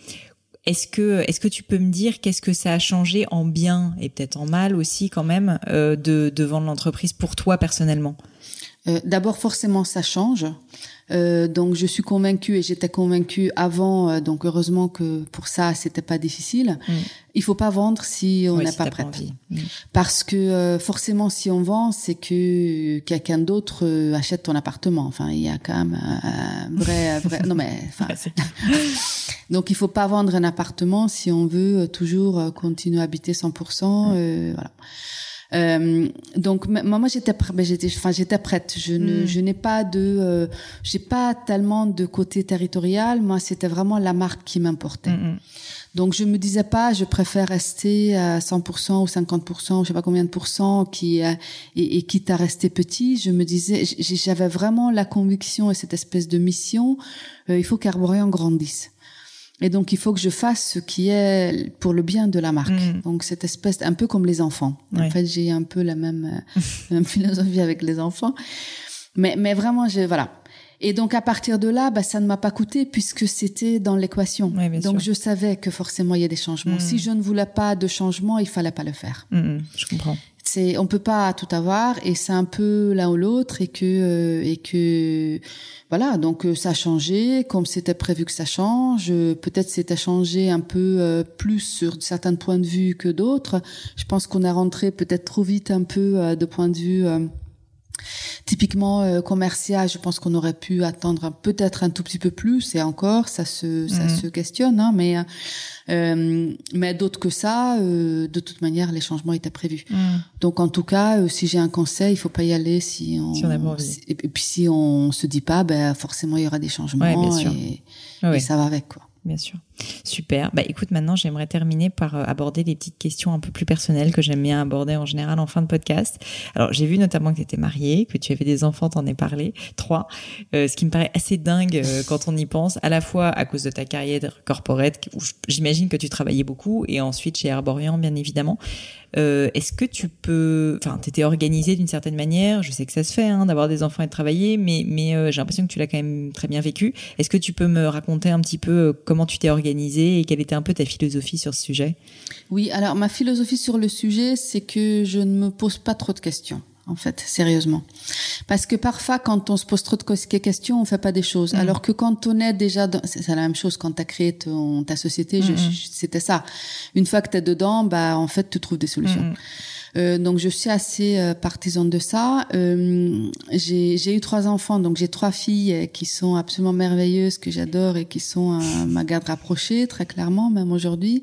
est-ce que, est-ce que tu peux me dire qu'est-ce que ça a changé en bien et peut-être en mal aussi quand même euh, de, de vendre l'entreprise pour toi personnellement? Euh, D'abord, forcément, ça change. Euh, donc, je suis convaincue et j'étais convaincue avant. euh, donc, heureusement que pour ça, c'était pas difficile. Mm. Il faut pas vendre si on n'est si pas envie. Mm. Parce que euh, forcément, si on vend, c'est que quelqu'un d'autre euh, achète ton appartement. Enfin, il y a quand même un, vrai, un vrai. Non mais, enfin, donc il faut pas vendre un appartement si on veut toujours continuer à habiter 100%. euh, voilà. Euh, donc moi, moi j'étais j'étais, enfin j'étais prête. Je ne, Mm. je n'ai pas de, euh, j'ai pas tellement de côté territorial. Moi, c'était vraiment la marque qui m'importait. Mm, mm. Donc je me disais pas, je préfère rester à 100% ou 50%, ou je sais pas combien de pourcents, qui euh, et, et quitte à rester petit. Je me disais, j'avais vraiment la conviction et cette espèce de mission. euh, il faut qu'Arborian grandisse. Et donc il faut que je fasse ce qui est pour le bien de la marque. Mm. Donc cette espèce, un peu comme les enfants. En fait, j'ai un peu la même, euh, la même philosophie avec les enfants. Mais, mais vraiment, je, voilà. Et donc à partir de là, bah, ça ne m'a pas coûté puisque c'était dans l'équation. Donc sûr. je savais que forcément il y a des changements. Mm. Si je ne voulais pas de changement, il fallait pas le faire. Mm, je comprends. C'est, on peut pas tout avoir et c'est un peu l'un ou l'autre et que euh, et que voilà donc euh, ça a changé comme c'était prévu que ça change. Euh, Peut-être c'était changé un peu euh, plus sur certains points de vue que d'autres. Je pense qu'on a rentré peut-être trop vite un peu euh, de point de vue. Typiquement euh, commercial, je pense qu'on aurait pu attendre peut-être un tout petit peu plus et encore ça se ça Mhm. se questionne hein, mais euh, mais d'autres que ça euh, de toute manière les changements étaient prévus. Mm. Donc en tout cas, euh, si j'ai un conseil, il faut pas y aller si on, Si on envie. si- et puis si on se dit pas, ben forcément il y aura des changements Ouais, bien sûr. et, Ouais, et ouais. ça va avec quoi. Bien sûr. Super. Bah écoute, maintenant j'aimerais terminer par euh, aborder les petites questions un peu plus personnelles que j'aime bien aborder en général en fin de podcast. Alors j'ai vu notamment que tu étais mariée, que tu avais des enfants, t'en ai parlé, trois, euh, ce qui me paraît assez dingue euh, quand on y pense, à la fois à cause de ta carrière corporate, où j'imagine que tu travaillais beaucoup, et ensuite chez Herborian bien évidemment. Euh, Est-ce que tu peux, enfin, t'étais organisée d'une certaine manière? Je sais que ça se fait hein, d'avoir des enfants et de travailler, mais mais j'ai l'impression que tu l'as quand même très bien vécu. Est-ce que tu peux me raconter un petit peu comment tu t'es organisée et quelle était un peu ta philosophie sur ce sujet? Oui, alors ma philosophie sur le sujet, c'est que je ne me pose pas trop de questions. En fait, sérieusement, parce que parfois, quand on se pose trop de questions, on fait pas des choses. Mhm. Alors que quand on est déjà, dans... c'est la même chose quand tu as créé ton, ta société. C'était ça. Une fois que tu es dedans, bah en fait, tu trouves des solutions. Mhm. Euh, donc je suis assez euh, partisan de ça. Euh, j'ai eu trois enfants, donc j'ai trois filles euh, qui sont absolument merveilleuses, que j'adore et qui sont euh, ma garde rapprochée, très clairement, même aujourd'hui.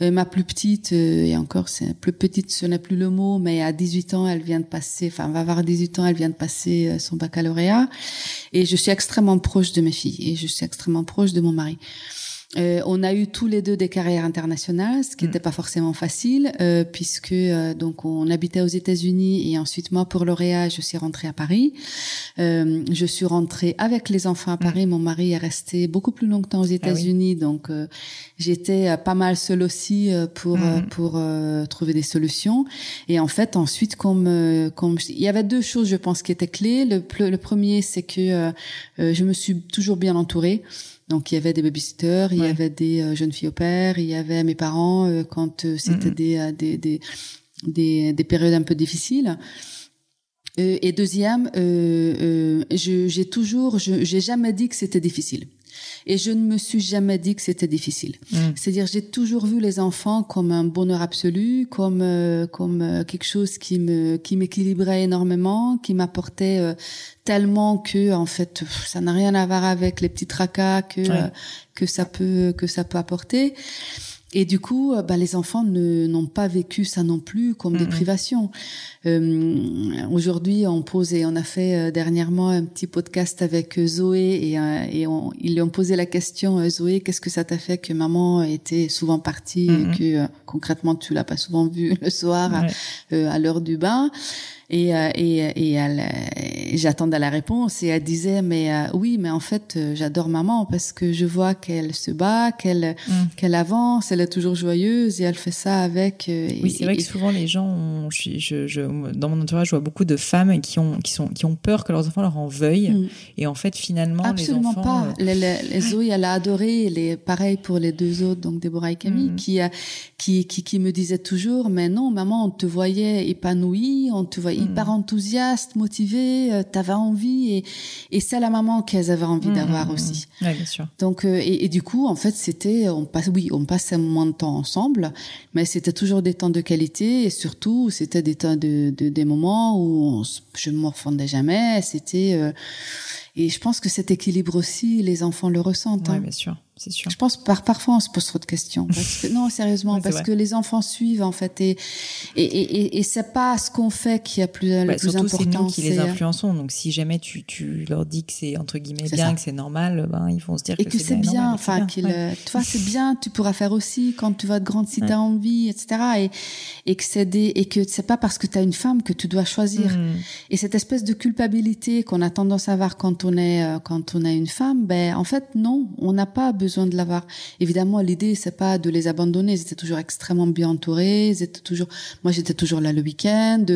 Euh, ma plus petite, et encore, c'est plus petite, ce n'est plus le mot, mais à 18 ans, elle vient de passer, enfin, va avoir 18 ans, elle vient de passer son baccalauréat. Et je suis extrêmement proche de mes filles et je suis extrêmement proche de mon mari. Euh, on a eu tous les deux des carrières internationales, ce qui Mm. n'était pas forcément facile, euh, puisque euh, donc on habitait aux États-Unis et ensuite moi pour lauréat je suis rentrée à Paris. Euh, je suis rentrée avec les enfants à Paris. Mon mari est resté beaucoup plus longtemps aux États-Unis, donc euh, j'étais euh, pas mal seule aussi euh, pour euh, pour euh, trouver des solutions. Et en fait ensuite comme euh, comme il y avait deux choses je pense qui étaient clés. Le, le premier c'est que je me suis toujours bien entourée. Donc il y avait des babysitters, il y avait des euh, jeunes filles au père, il y avait mes parents euh, quand euh, c'était des, des, des des des périodes un peu difficiles. Euh, et deuxième, euh, euh, je- j'ai toujours, je j'ai jamais dit que c'était difficile. Et je ne me suis jamais dit que c'était difficile. Mm. C'est-à-dire, j'ai toujours vu les enfants comme un bonheur absolu, comme euh, comme euh, quelque chose qui me qui m'équilibrait énormément, qui m'apportait euh, tellement que en fait ça n'a rien à voir avec les petits tracas que Ouais. euh, que ça peut que ça peut apporter. Et du coup, euh, bah, les enfants ne n'ont pas vécu ça non plus comme des privations. Euh, Aujourd'hui, on pose et on a fait euh, dernièrement un petit podcast avec euh, Zoé et, euh, et on, ils lui ont posé la question Zoé, qu'est-ce que ça t'a fait que maman était souvent partie et que concrètement tu l'as pas souvent vue le soir Ouais. euh, à l'heure du bain? Et euh, et et elle, euh, j'attendais la réponse et elle disait mais euh, oui mais en fait euh, j'adore maman parce que je vois qu'elle se bat qu'elle Mm. qu'elle avance elle est toujours joyeuse et elle fait ça avec euh, Oui, et- c'est vrai et- que souvent les gens, ont, je, je, je- dans mon entourage, je vois beaucoup de femmes qui ont, qui sont, qui ont peur que leurs enfants leur en veuillent. Mm. Et en fait, finalement, Absolument les enfants. pas. euh, Les, les, les Zoé, elle a adoré. Les, pareil pour les deux autres, donc Déborah et Camille, Mhm. qui, euh, qui, qui, qui me disaient toujours, mais non, maman, on te voyait épanouie, on te voyait. Hyper enthousiaste, motivée, euh, t'avais envie. Et, et c'est la maman qu'elles avaient envie mm, d'avoir mm, aussi. mm. Ouais, bien sûr. Donc euh, et, et du coup en fait c'était on passe oui on passait moins de temps ensemble mais c'était toujours des temps de qualité et surtout c'était des temps de, de des moments où on, je me morfondais jamais c'était euh, et je pense que cet équilibre aussi les enfants le ressentent Ouais, hein. bien sûr, c'est sûr. Je pense par parfois on se pose trop de questions parce que non sérieusement Ouais, parce vrai. que les enfants suivent en fait et et et, et, c'est pas ce qu'on fait qui a plus le plus surtout, c'est important nous qui les euh, influençons. Donc, si jamais tu, tu leur dis que c'est entre guillemets bien, ça. que c'est normal, ben, ils vont se dire et que c'est normal, bien, c'est enfin bien. qu'il, Ouais. tu vois, c'est bien, tu pourras faire aussi quand tu vas te grande si Ouais. t'as envie, etc. Et et que c'est des et que c'est pas parce que t'as une femme que tu dois choisir. Mm. Et cette espèce de culpabilité qu'on a tendance à avoir quand on est euh, quand on a une femme, ben en fait non, on n'a pas besoin besoin de l'avoir. Évidemment, l'idée c'est pas de les abandonner. Ils étaient toujours extrêmement bien entourés. Ils étaient toujours, moi j'étais toujours là le week-end.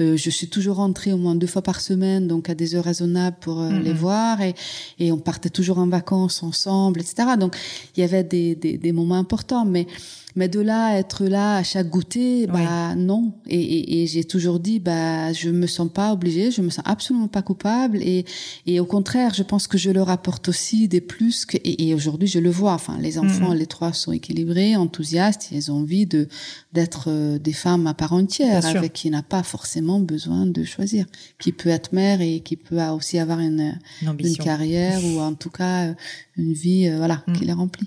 Euh, je suis toujours rentrée au moins deux fois par semaine, donc à des heures raisonnables pour euh, les voir et et on partait toujours en vacances ensemble, etc. Donc il y avait des des, des moments importants, mais mais de là être là à chaque goûter, bah non. Et, et, et j'ai toujours dit, bah je me sens pas obligée, je me sens absolument pas coupable. Et, et au contraire, je pense que je leur apporte aussi des plus. Que, et, et aujourd'hui, je le vois. Enfin, les enfants, mhm. les trois sont équilibrés, enthousiastes. Ils ont envie de d'être euh, des femmes à part entière, avec qui n'a pas forcément besoin de choisir, qui peut être mère et qui peut aussi avoir une, une, carrière ou en tout cas une vie, euh, voilà, qui mhm. les remplit.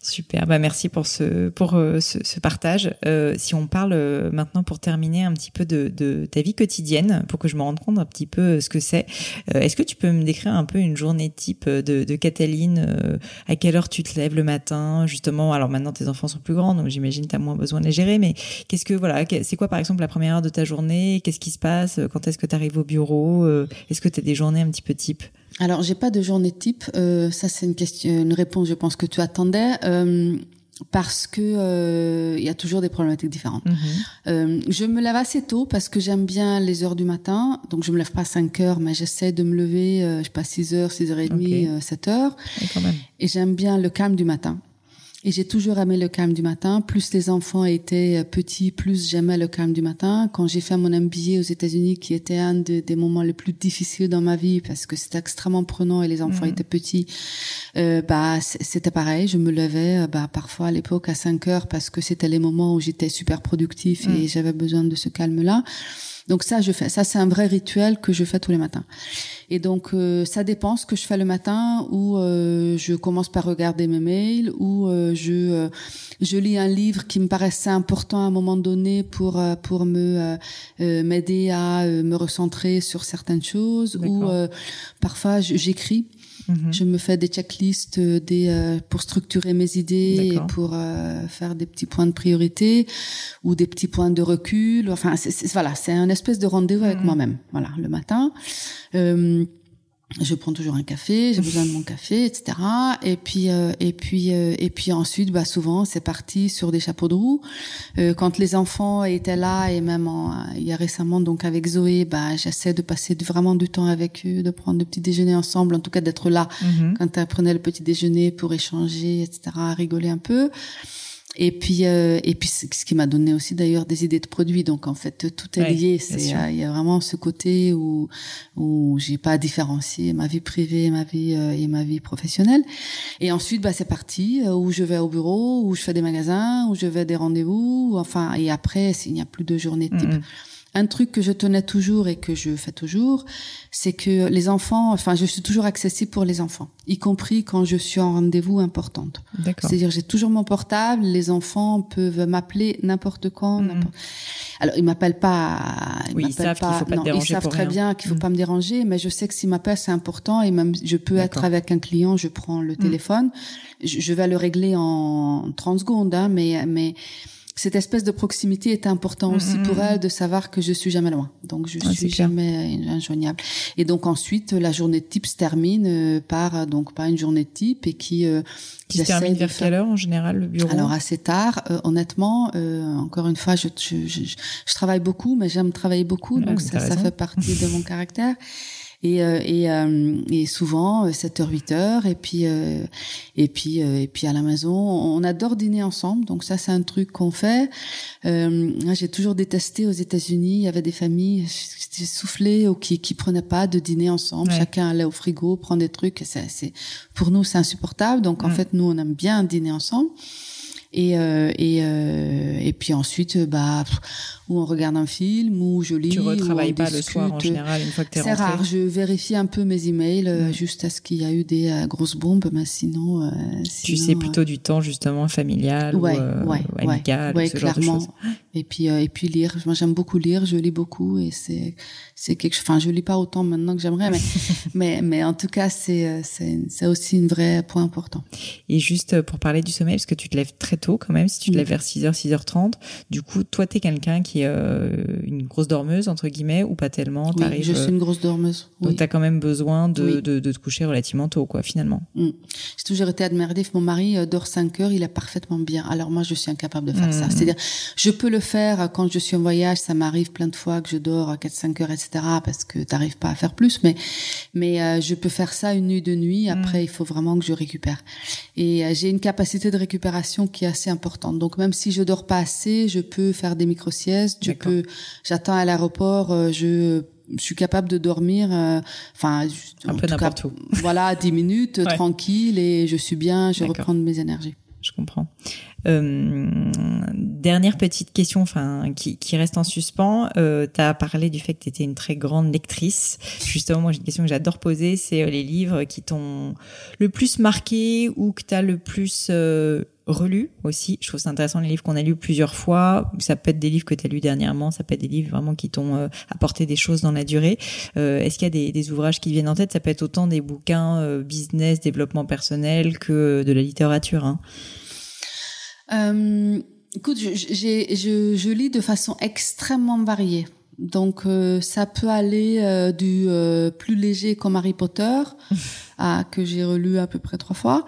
Super, bah merci pour ce pour euh, ce, partage. Euh, si on parle euh, maintenant pour terminer un petit peu de, de, ta vie quotidienne, pour que je me rende compte un petit peu ce que c'est. Est-ce que tu peux me décrire un peu une journée type de, Cataline À quelle heure tu te lèves le matin Justement, alors maintenant tes enfants sont plus grands, donc j'imagine tu as moins besoin de les gérer. Mais qu'est-ce que voilà, c'est quoi par exemple la première heure de ta journée? Qu'est-ce qui se passe? Quand est-ce que tu arrives au bureau? Est-ce que tu as des journées un petit peu type? Alors, j'ai pas de journée type. Ça, c'est une une réponse, je pense que tu attendais. Euh, parce que euh, il y a toujours des problématiques différentes. Mhm. Euh, je me lève assez tôt parce que j'aime bien les heures du matin. Donc je me lève pas à 5 heures, mais j'essaie de me lever, euh, je passe 6 heures, 6 heures et demie, 7 heures. Et, et j'aime bien le calme du matin. Et j'ai toujours aimé le calme du matin. Plus les enfants étaient euh, petits, plus j'aimais le calme du matin. Quand j'ai fait mon MBA aux États-Unis, qui était un des moments les plus difficiles dans ma vie parce que c'était extrêmement prenant et les enfants mhm. étaient petits, euh, bah c'était pareil. Je me levais euh, bah parfois à l'époque à 5 heures parce que c'était les moments où j'étais super productif et mhm. j'avais besoin de ce calme-là. Donc ça, je fais. Ça, c'est un vrai rituel que je fais tous les matins. Et donc, euh, ça dépend ce que je fais le matin, ou euh, je commence par regarder mes mails, ou euh, je je lis un livre qui me paraissait important à un moment donné pour pour me m'aider à me recentrer sur certaines choses, ou parfois j'écris. Mhm. Je me fais des checklists euh, des, euh, pour structurer mes idées et pour euh, faire des petits points de priorité ou des petits points de recul. Enfin, c'est, voilà, c'est un espèce de rendez-vous avec mhm. moi-même. Voilà, le matin. Euh, je prends toujours un café, j'ai besoin de mon café, etc. Et puis euh, et puis euh, et puis ensuite, bah souvent c'est parti sur des chapeaux de roue. Euh, quand les enfants étaient là et même il y a récemment donc avec Zoé, bah j'essaie de passer vraiment du temps avec eux, de prendre le petit déjeuner ensemble, en tout cas d'être là mm-hmm. quand elle prenait le petit déjeuner pour échanger, etc. Rigoler un peu. Et puis, euh, et puis, ce qui m'a donné aussi d'ailleurs des idées de produits. Donc en fait, tout est lié. Euh, il y a vraiment ce côté où où j'ai pas à différencier ma vie privée, ma vie euh, et ma vie professionnelle. Et ensuite, bah c'est parti où je vais au bureau, où je fais des magasins, où je vais des rendez-vous. Enfin, et après, s'il n'y a plus de journée type. Mm-hmm. Un truc que je tenais toujours et que je fais toujours, c'est que les enfants, enfin, je suis toujours accessible pour les enfants, y compris quand je suis en rendez-vous importante. C'est-à-dire, j'ai toujours mon portable, les enfants peuvent m'appeler n'importe quand. Mhm. Alors, ils m'appellent pas, ils oui, savent pas, faut pas non, ils savent très bien qu'il faut mhm. pas me déranger, mais je sais que s'ils m'appellent, c'est important et même, je peux être avec un client, je prends le mhm. téléphone, je, vais le régler en 30 secondes, hein, mais, mais, cette espèce de proximité est important aussi pour mm-hmm. elle de savoir que je suis jamais loin. Donc je suis jamais injoignable. Et donc ensuite la journée type se termine euh, par donc par une journée type et qui euh, qui se termine vers quelle heure en général le bureau? Alors assez tard. Euh, honnêtement, encore une fois, je, je, je, je, travaille beaucoup, mais j'aime travailler beaucoup, donc ça, ça fait partie de mon caractère et euh, et, euh, et souvent 7h euh, 8h et puis et puis et puis à la maison on adore dîner ensemble. Donc ça c'est un truc qu'on fait. J'ai toujours détesté aux États-Unis il y avait des familles soufflées ou qui qui prenaient pas de dîner ensemble. Chacun allait au frigo prendre des trucs. C'est pour nous c'est insupportable. Donc en fait nous on aime bien dîner ensemble et euh, et euh, et puis ensuite bah où on regarde un film ou je lis tu retravailles pas le soir en général une fois que t'es c'est rare je vérifie un peu mes emails euh, mm. juste à ce qu'il y a eu des grosses bombes mais sinon, tu sais plutôt du temps justement familial ouais, ou, ouais, amical ouais, ce clairement. genre de choses et puis et puis lire moi j'aime beaucoup lire je lis beaucoup et c'est c'est quelque chose enfin je lis pas autant maintenant que j'aimerais mais mais mais en tout cas c'est c'est c'est aussi un vrai point important et juste pour parler du sommeil parce que tu te lèves très tôt quand même, si tu te lèves vers 6h, 6h30. Du coup, toi, tu es quelqu'un qui est une grosse dormeuse, entre guillemets, ou pas tellement? Oui, je suis une grosse dormeuse. Donc, tu as quand même besoin de, de, de, te coucher relativement tôt, quoi, finalement. Mm. J'ai toujours été admirée. Mon mari dort 5 heures, il est parfaitement bien. Alors moi, je suis incapable de faire ça. Mm. C'est-à-dire, je peux le faire quand je suis en voyage. Ça m'arrive plein de fois que je dors à 4-5 heures, etc. Parce que t'arrives pas à faire plus. Mais, mais je peux faire ça une nuit de nuit. Après, mm. il faut vraiment que je récupère. Et j'ai une capacité de récupération qui est assez importante. Donc même si je dors pas assez, je peux faire des micro-siestes. Je peux, j'attends à l'aéroport, je je suis capable de dormir, euh, enfin, un peu n'importe où. Voilà, dix minutes, tranquille, et je suis bien, je reprends mes énergies. Je comprends. Euh, dernière petite question, enfin, qui, qui reste en suspens. Euh, tu as parlé du fait que tu étais une très grande lectrice. Justement, moi, j'ai une question que j'adore poser, c'est euh, les livres qui t'ont le plus marqué ou que tu as le plus relu aussi. Je trouve ça intéressant les livres qu'on a lus plusieurs fois. Ça peut être des livres que tu as lus dernièrement, ça peut être des livres vraiment qui t'ont apporté des choses dans la durée. Euh, Est-ce qu'il y a des, des, ouvrages qui viennent en tête? Ça peut être autant des bouquins euh, business, développement personnel que de la littérature. Hein. Euh, écoute, je, je, je, lis de façon extrêmement variée. Donc euh, ça peut aller du plus léger comme Harry Potter à que j'ai relu à peu près trois fois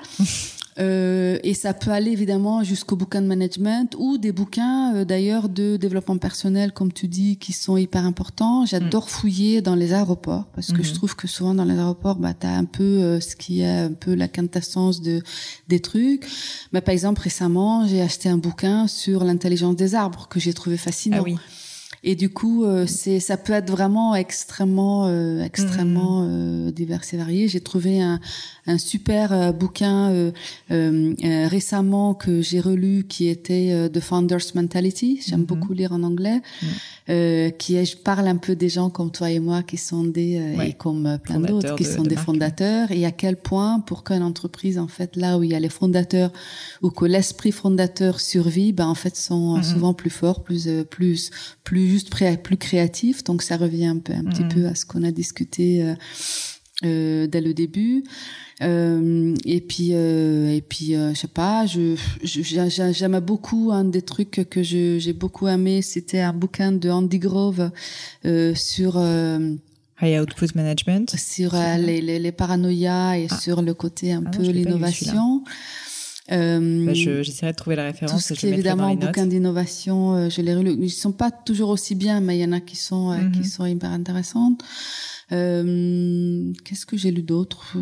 Euh, et ça peut aller évidemment jusqu'au bouquin de management ou des bouquins euh, d'ailleurs de développement personnel, comme tu dis, qui sont hyper importants. J'adore mm. fouiller dans les aéroports parce que je mm-hmm. trouve que souvent dans les aéroports, bah, tu as un peu euh, ce qui est un peu la quintessence de, des trucs. Mais par exemple, récemment, j'ai acheté un bouquin sur l'intelligence des arbres que j'ai trouvé fascinant. Ah oui. Et du coup, euh, c'est ça peut être vraiment extrêmement euh, extrêmement mm. euh, divers et varié. J'ai trouvé un, un super bouquin récemment que j'ai relu qui était The Founder's Mentality. J'aime mm-hmm. beaucoup lire en anglais. Mm. Euh, qui est, je parle un peu des gens comme toi et moi qui sont des euh, et comme plein d'autres qui sont des fondateurs et à quel point pour qu'une entreprise en fait là où il y a les fondateurs ou que l'esprit fondateur survit, ben en fait sont mm-hmm. souvent plus forts, plus plus plus juste plus créatifs. Donc ça revient un peu un petit mm-hmm. peu à ce qu'on a discuté euh, dès le début. Euh, et puis euh, et puis euh, je sais pas, je j'aime beaucoup un des trucs que j'ai beaucoup aimé, c'était un bouquin de Andy Grove euh, sur High Output Management, sur les, les, les, paranoïas et ah. sur le côté un ah peu l'innovation. Euh, bah, J'essaierai de trouver la référence. Tout ce qui est évidemment bouquin d'innovation, je les relus. Ils sont pas toujours aussi bien, mais il y en a qui sont qui mhm. sont hyper intéressantes. Euh, Qu'est-ce que j'ai lu d'autre?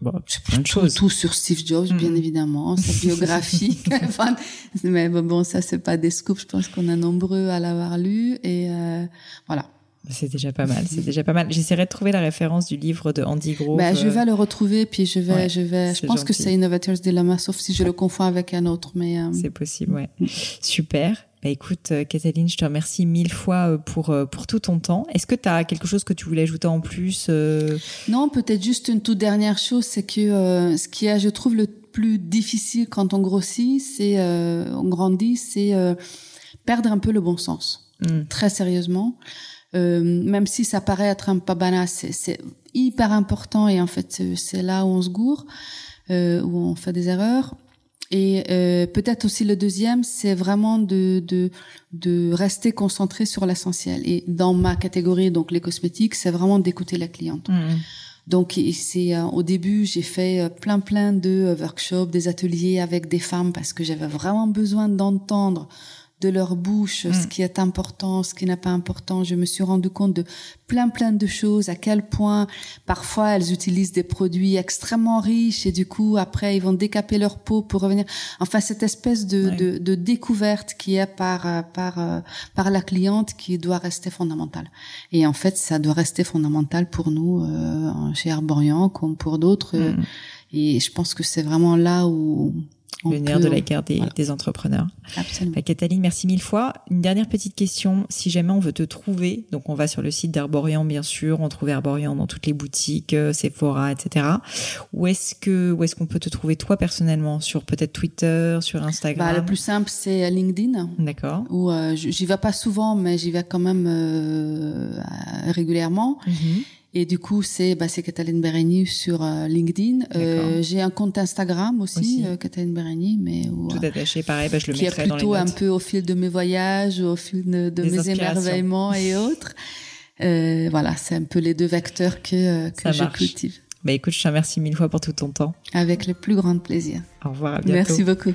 Bon, plein de choses. Tout sur Steve Jobs, bien mm. évidemment, sa biographie. enfin, mais bon, ça c'est pas des scoops. Je pense qu'on est nombreux à l'avoir lu et euh, voilà. C'est déjà pas mal, c'est déjà pas mal. J'essaierai de trouver la référence du livre de Andy Grove. Bah, je vais le retrouver, puis je vais, je vais, je pense que c'est Innovators Dilemma, sauf si je le confonds avec un autre, mais. Euh, c'est possible, ouais. Super. Bah écoute, euh, Catherine, je te remercie mille fois euh, pour euh, pour tout ton temps. Est-ce que tu as quelque chose que tu voulais ajouter en plus Non, peut-être juste une toute dernière chose, c'est que ce qui est, je trouve, le plus difficile quand on grossit, c'est on grandit, c'est perdre un peu le bon sens. Hmm. Très sérieusement, même si ça paraît être un pas banal, c'est hyper important et en fait c'est là où on se gourre, où on fait des erreurs. Et euh, peut-être aussi le deuxième, c'est vraiment de, de, de rester concentré sur l'essentiel. Et dans ma catégorie, donc les cosmétiques, c'est vraiment d'écouter la cliente. Mmh. Donc c'est euh, au début j'ai fait euh, plein plein de workshops, des ateliers avec des femmes parce que j'avais vraiment besoin d'entendre de leur bouche, ce mm. qui est important, ce qui n'est pas important. Je me suis rendu compte de plein plein de choses, à quel point parfois elles utilisent des produits extrêmement riches et du coup après ils vont décaper leur peau pour revenir. Enfin cette espèce de, de, découverte qui est par par euh, par la cliente qui doit rester fondamentale. Et en fait ça doit rester fondamental pour nous euh, chez Arborian comme pour d'autres. Mm. Et je pense que c'est vraiment là où le nerf de la guerre des, des entrepreneurs. Absolument. Bah, Cataline, merci mille fois. Une dernière petite question. Si jamais on veut te trouver, donc on va sur le site d'Arborian, bien sûr, on trouve Arborian dans toutes les boutiques, euh, Sephora, etc. Où est-ce que, où est-ce qu'on peut te trouver toi personnellement? Sur peut-être Twitter, sur Instagram? Bah, Le plus simple, c'est LinkedIn. D'accord. Où euh, j'y vais pas souvent, mais j'y vais quand même euh, régulièrement. Mm-hmm. Et du coup, c'est bah, c'est Cataline sur euh, LinkedIn. Euh, j'ai un compte Instagram aussi, aussi. Euh, Cataline mais où, tout attaché, pareil, bah, je le qui mettrai est plutôt un peu au fil de mes voyages, au fil de, de mes émerveillements et autres. Euh, voilà, c'est un peu les deux vecteurs que, que je cultive. Bah écoute, je te remercie mille fois pour tout ton temps. Avec le plus grand plaisir. Au revoir, à bientôt. Merci beaucoup.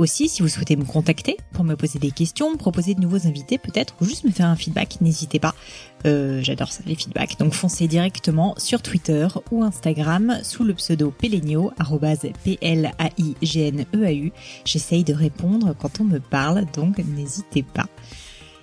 Aussi, si vous souhaitez me contacter pour me poser des questions, proposer de nouveaux invités peut-être, ou juste me faire un feedback, n'hésitez pas. Euh, J'adore ça, les feedbacks. Donc foncez directement sur Twitter ou Instagram sous le pseudo Pelenio, P-L-A-I-G-N-E-A-U. J'essaye de répondre quand on me parle, donc n'hésitez pas.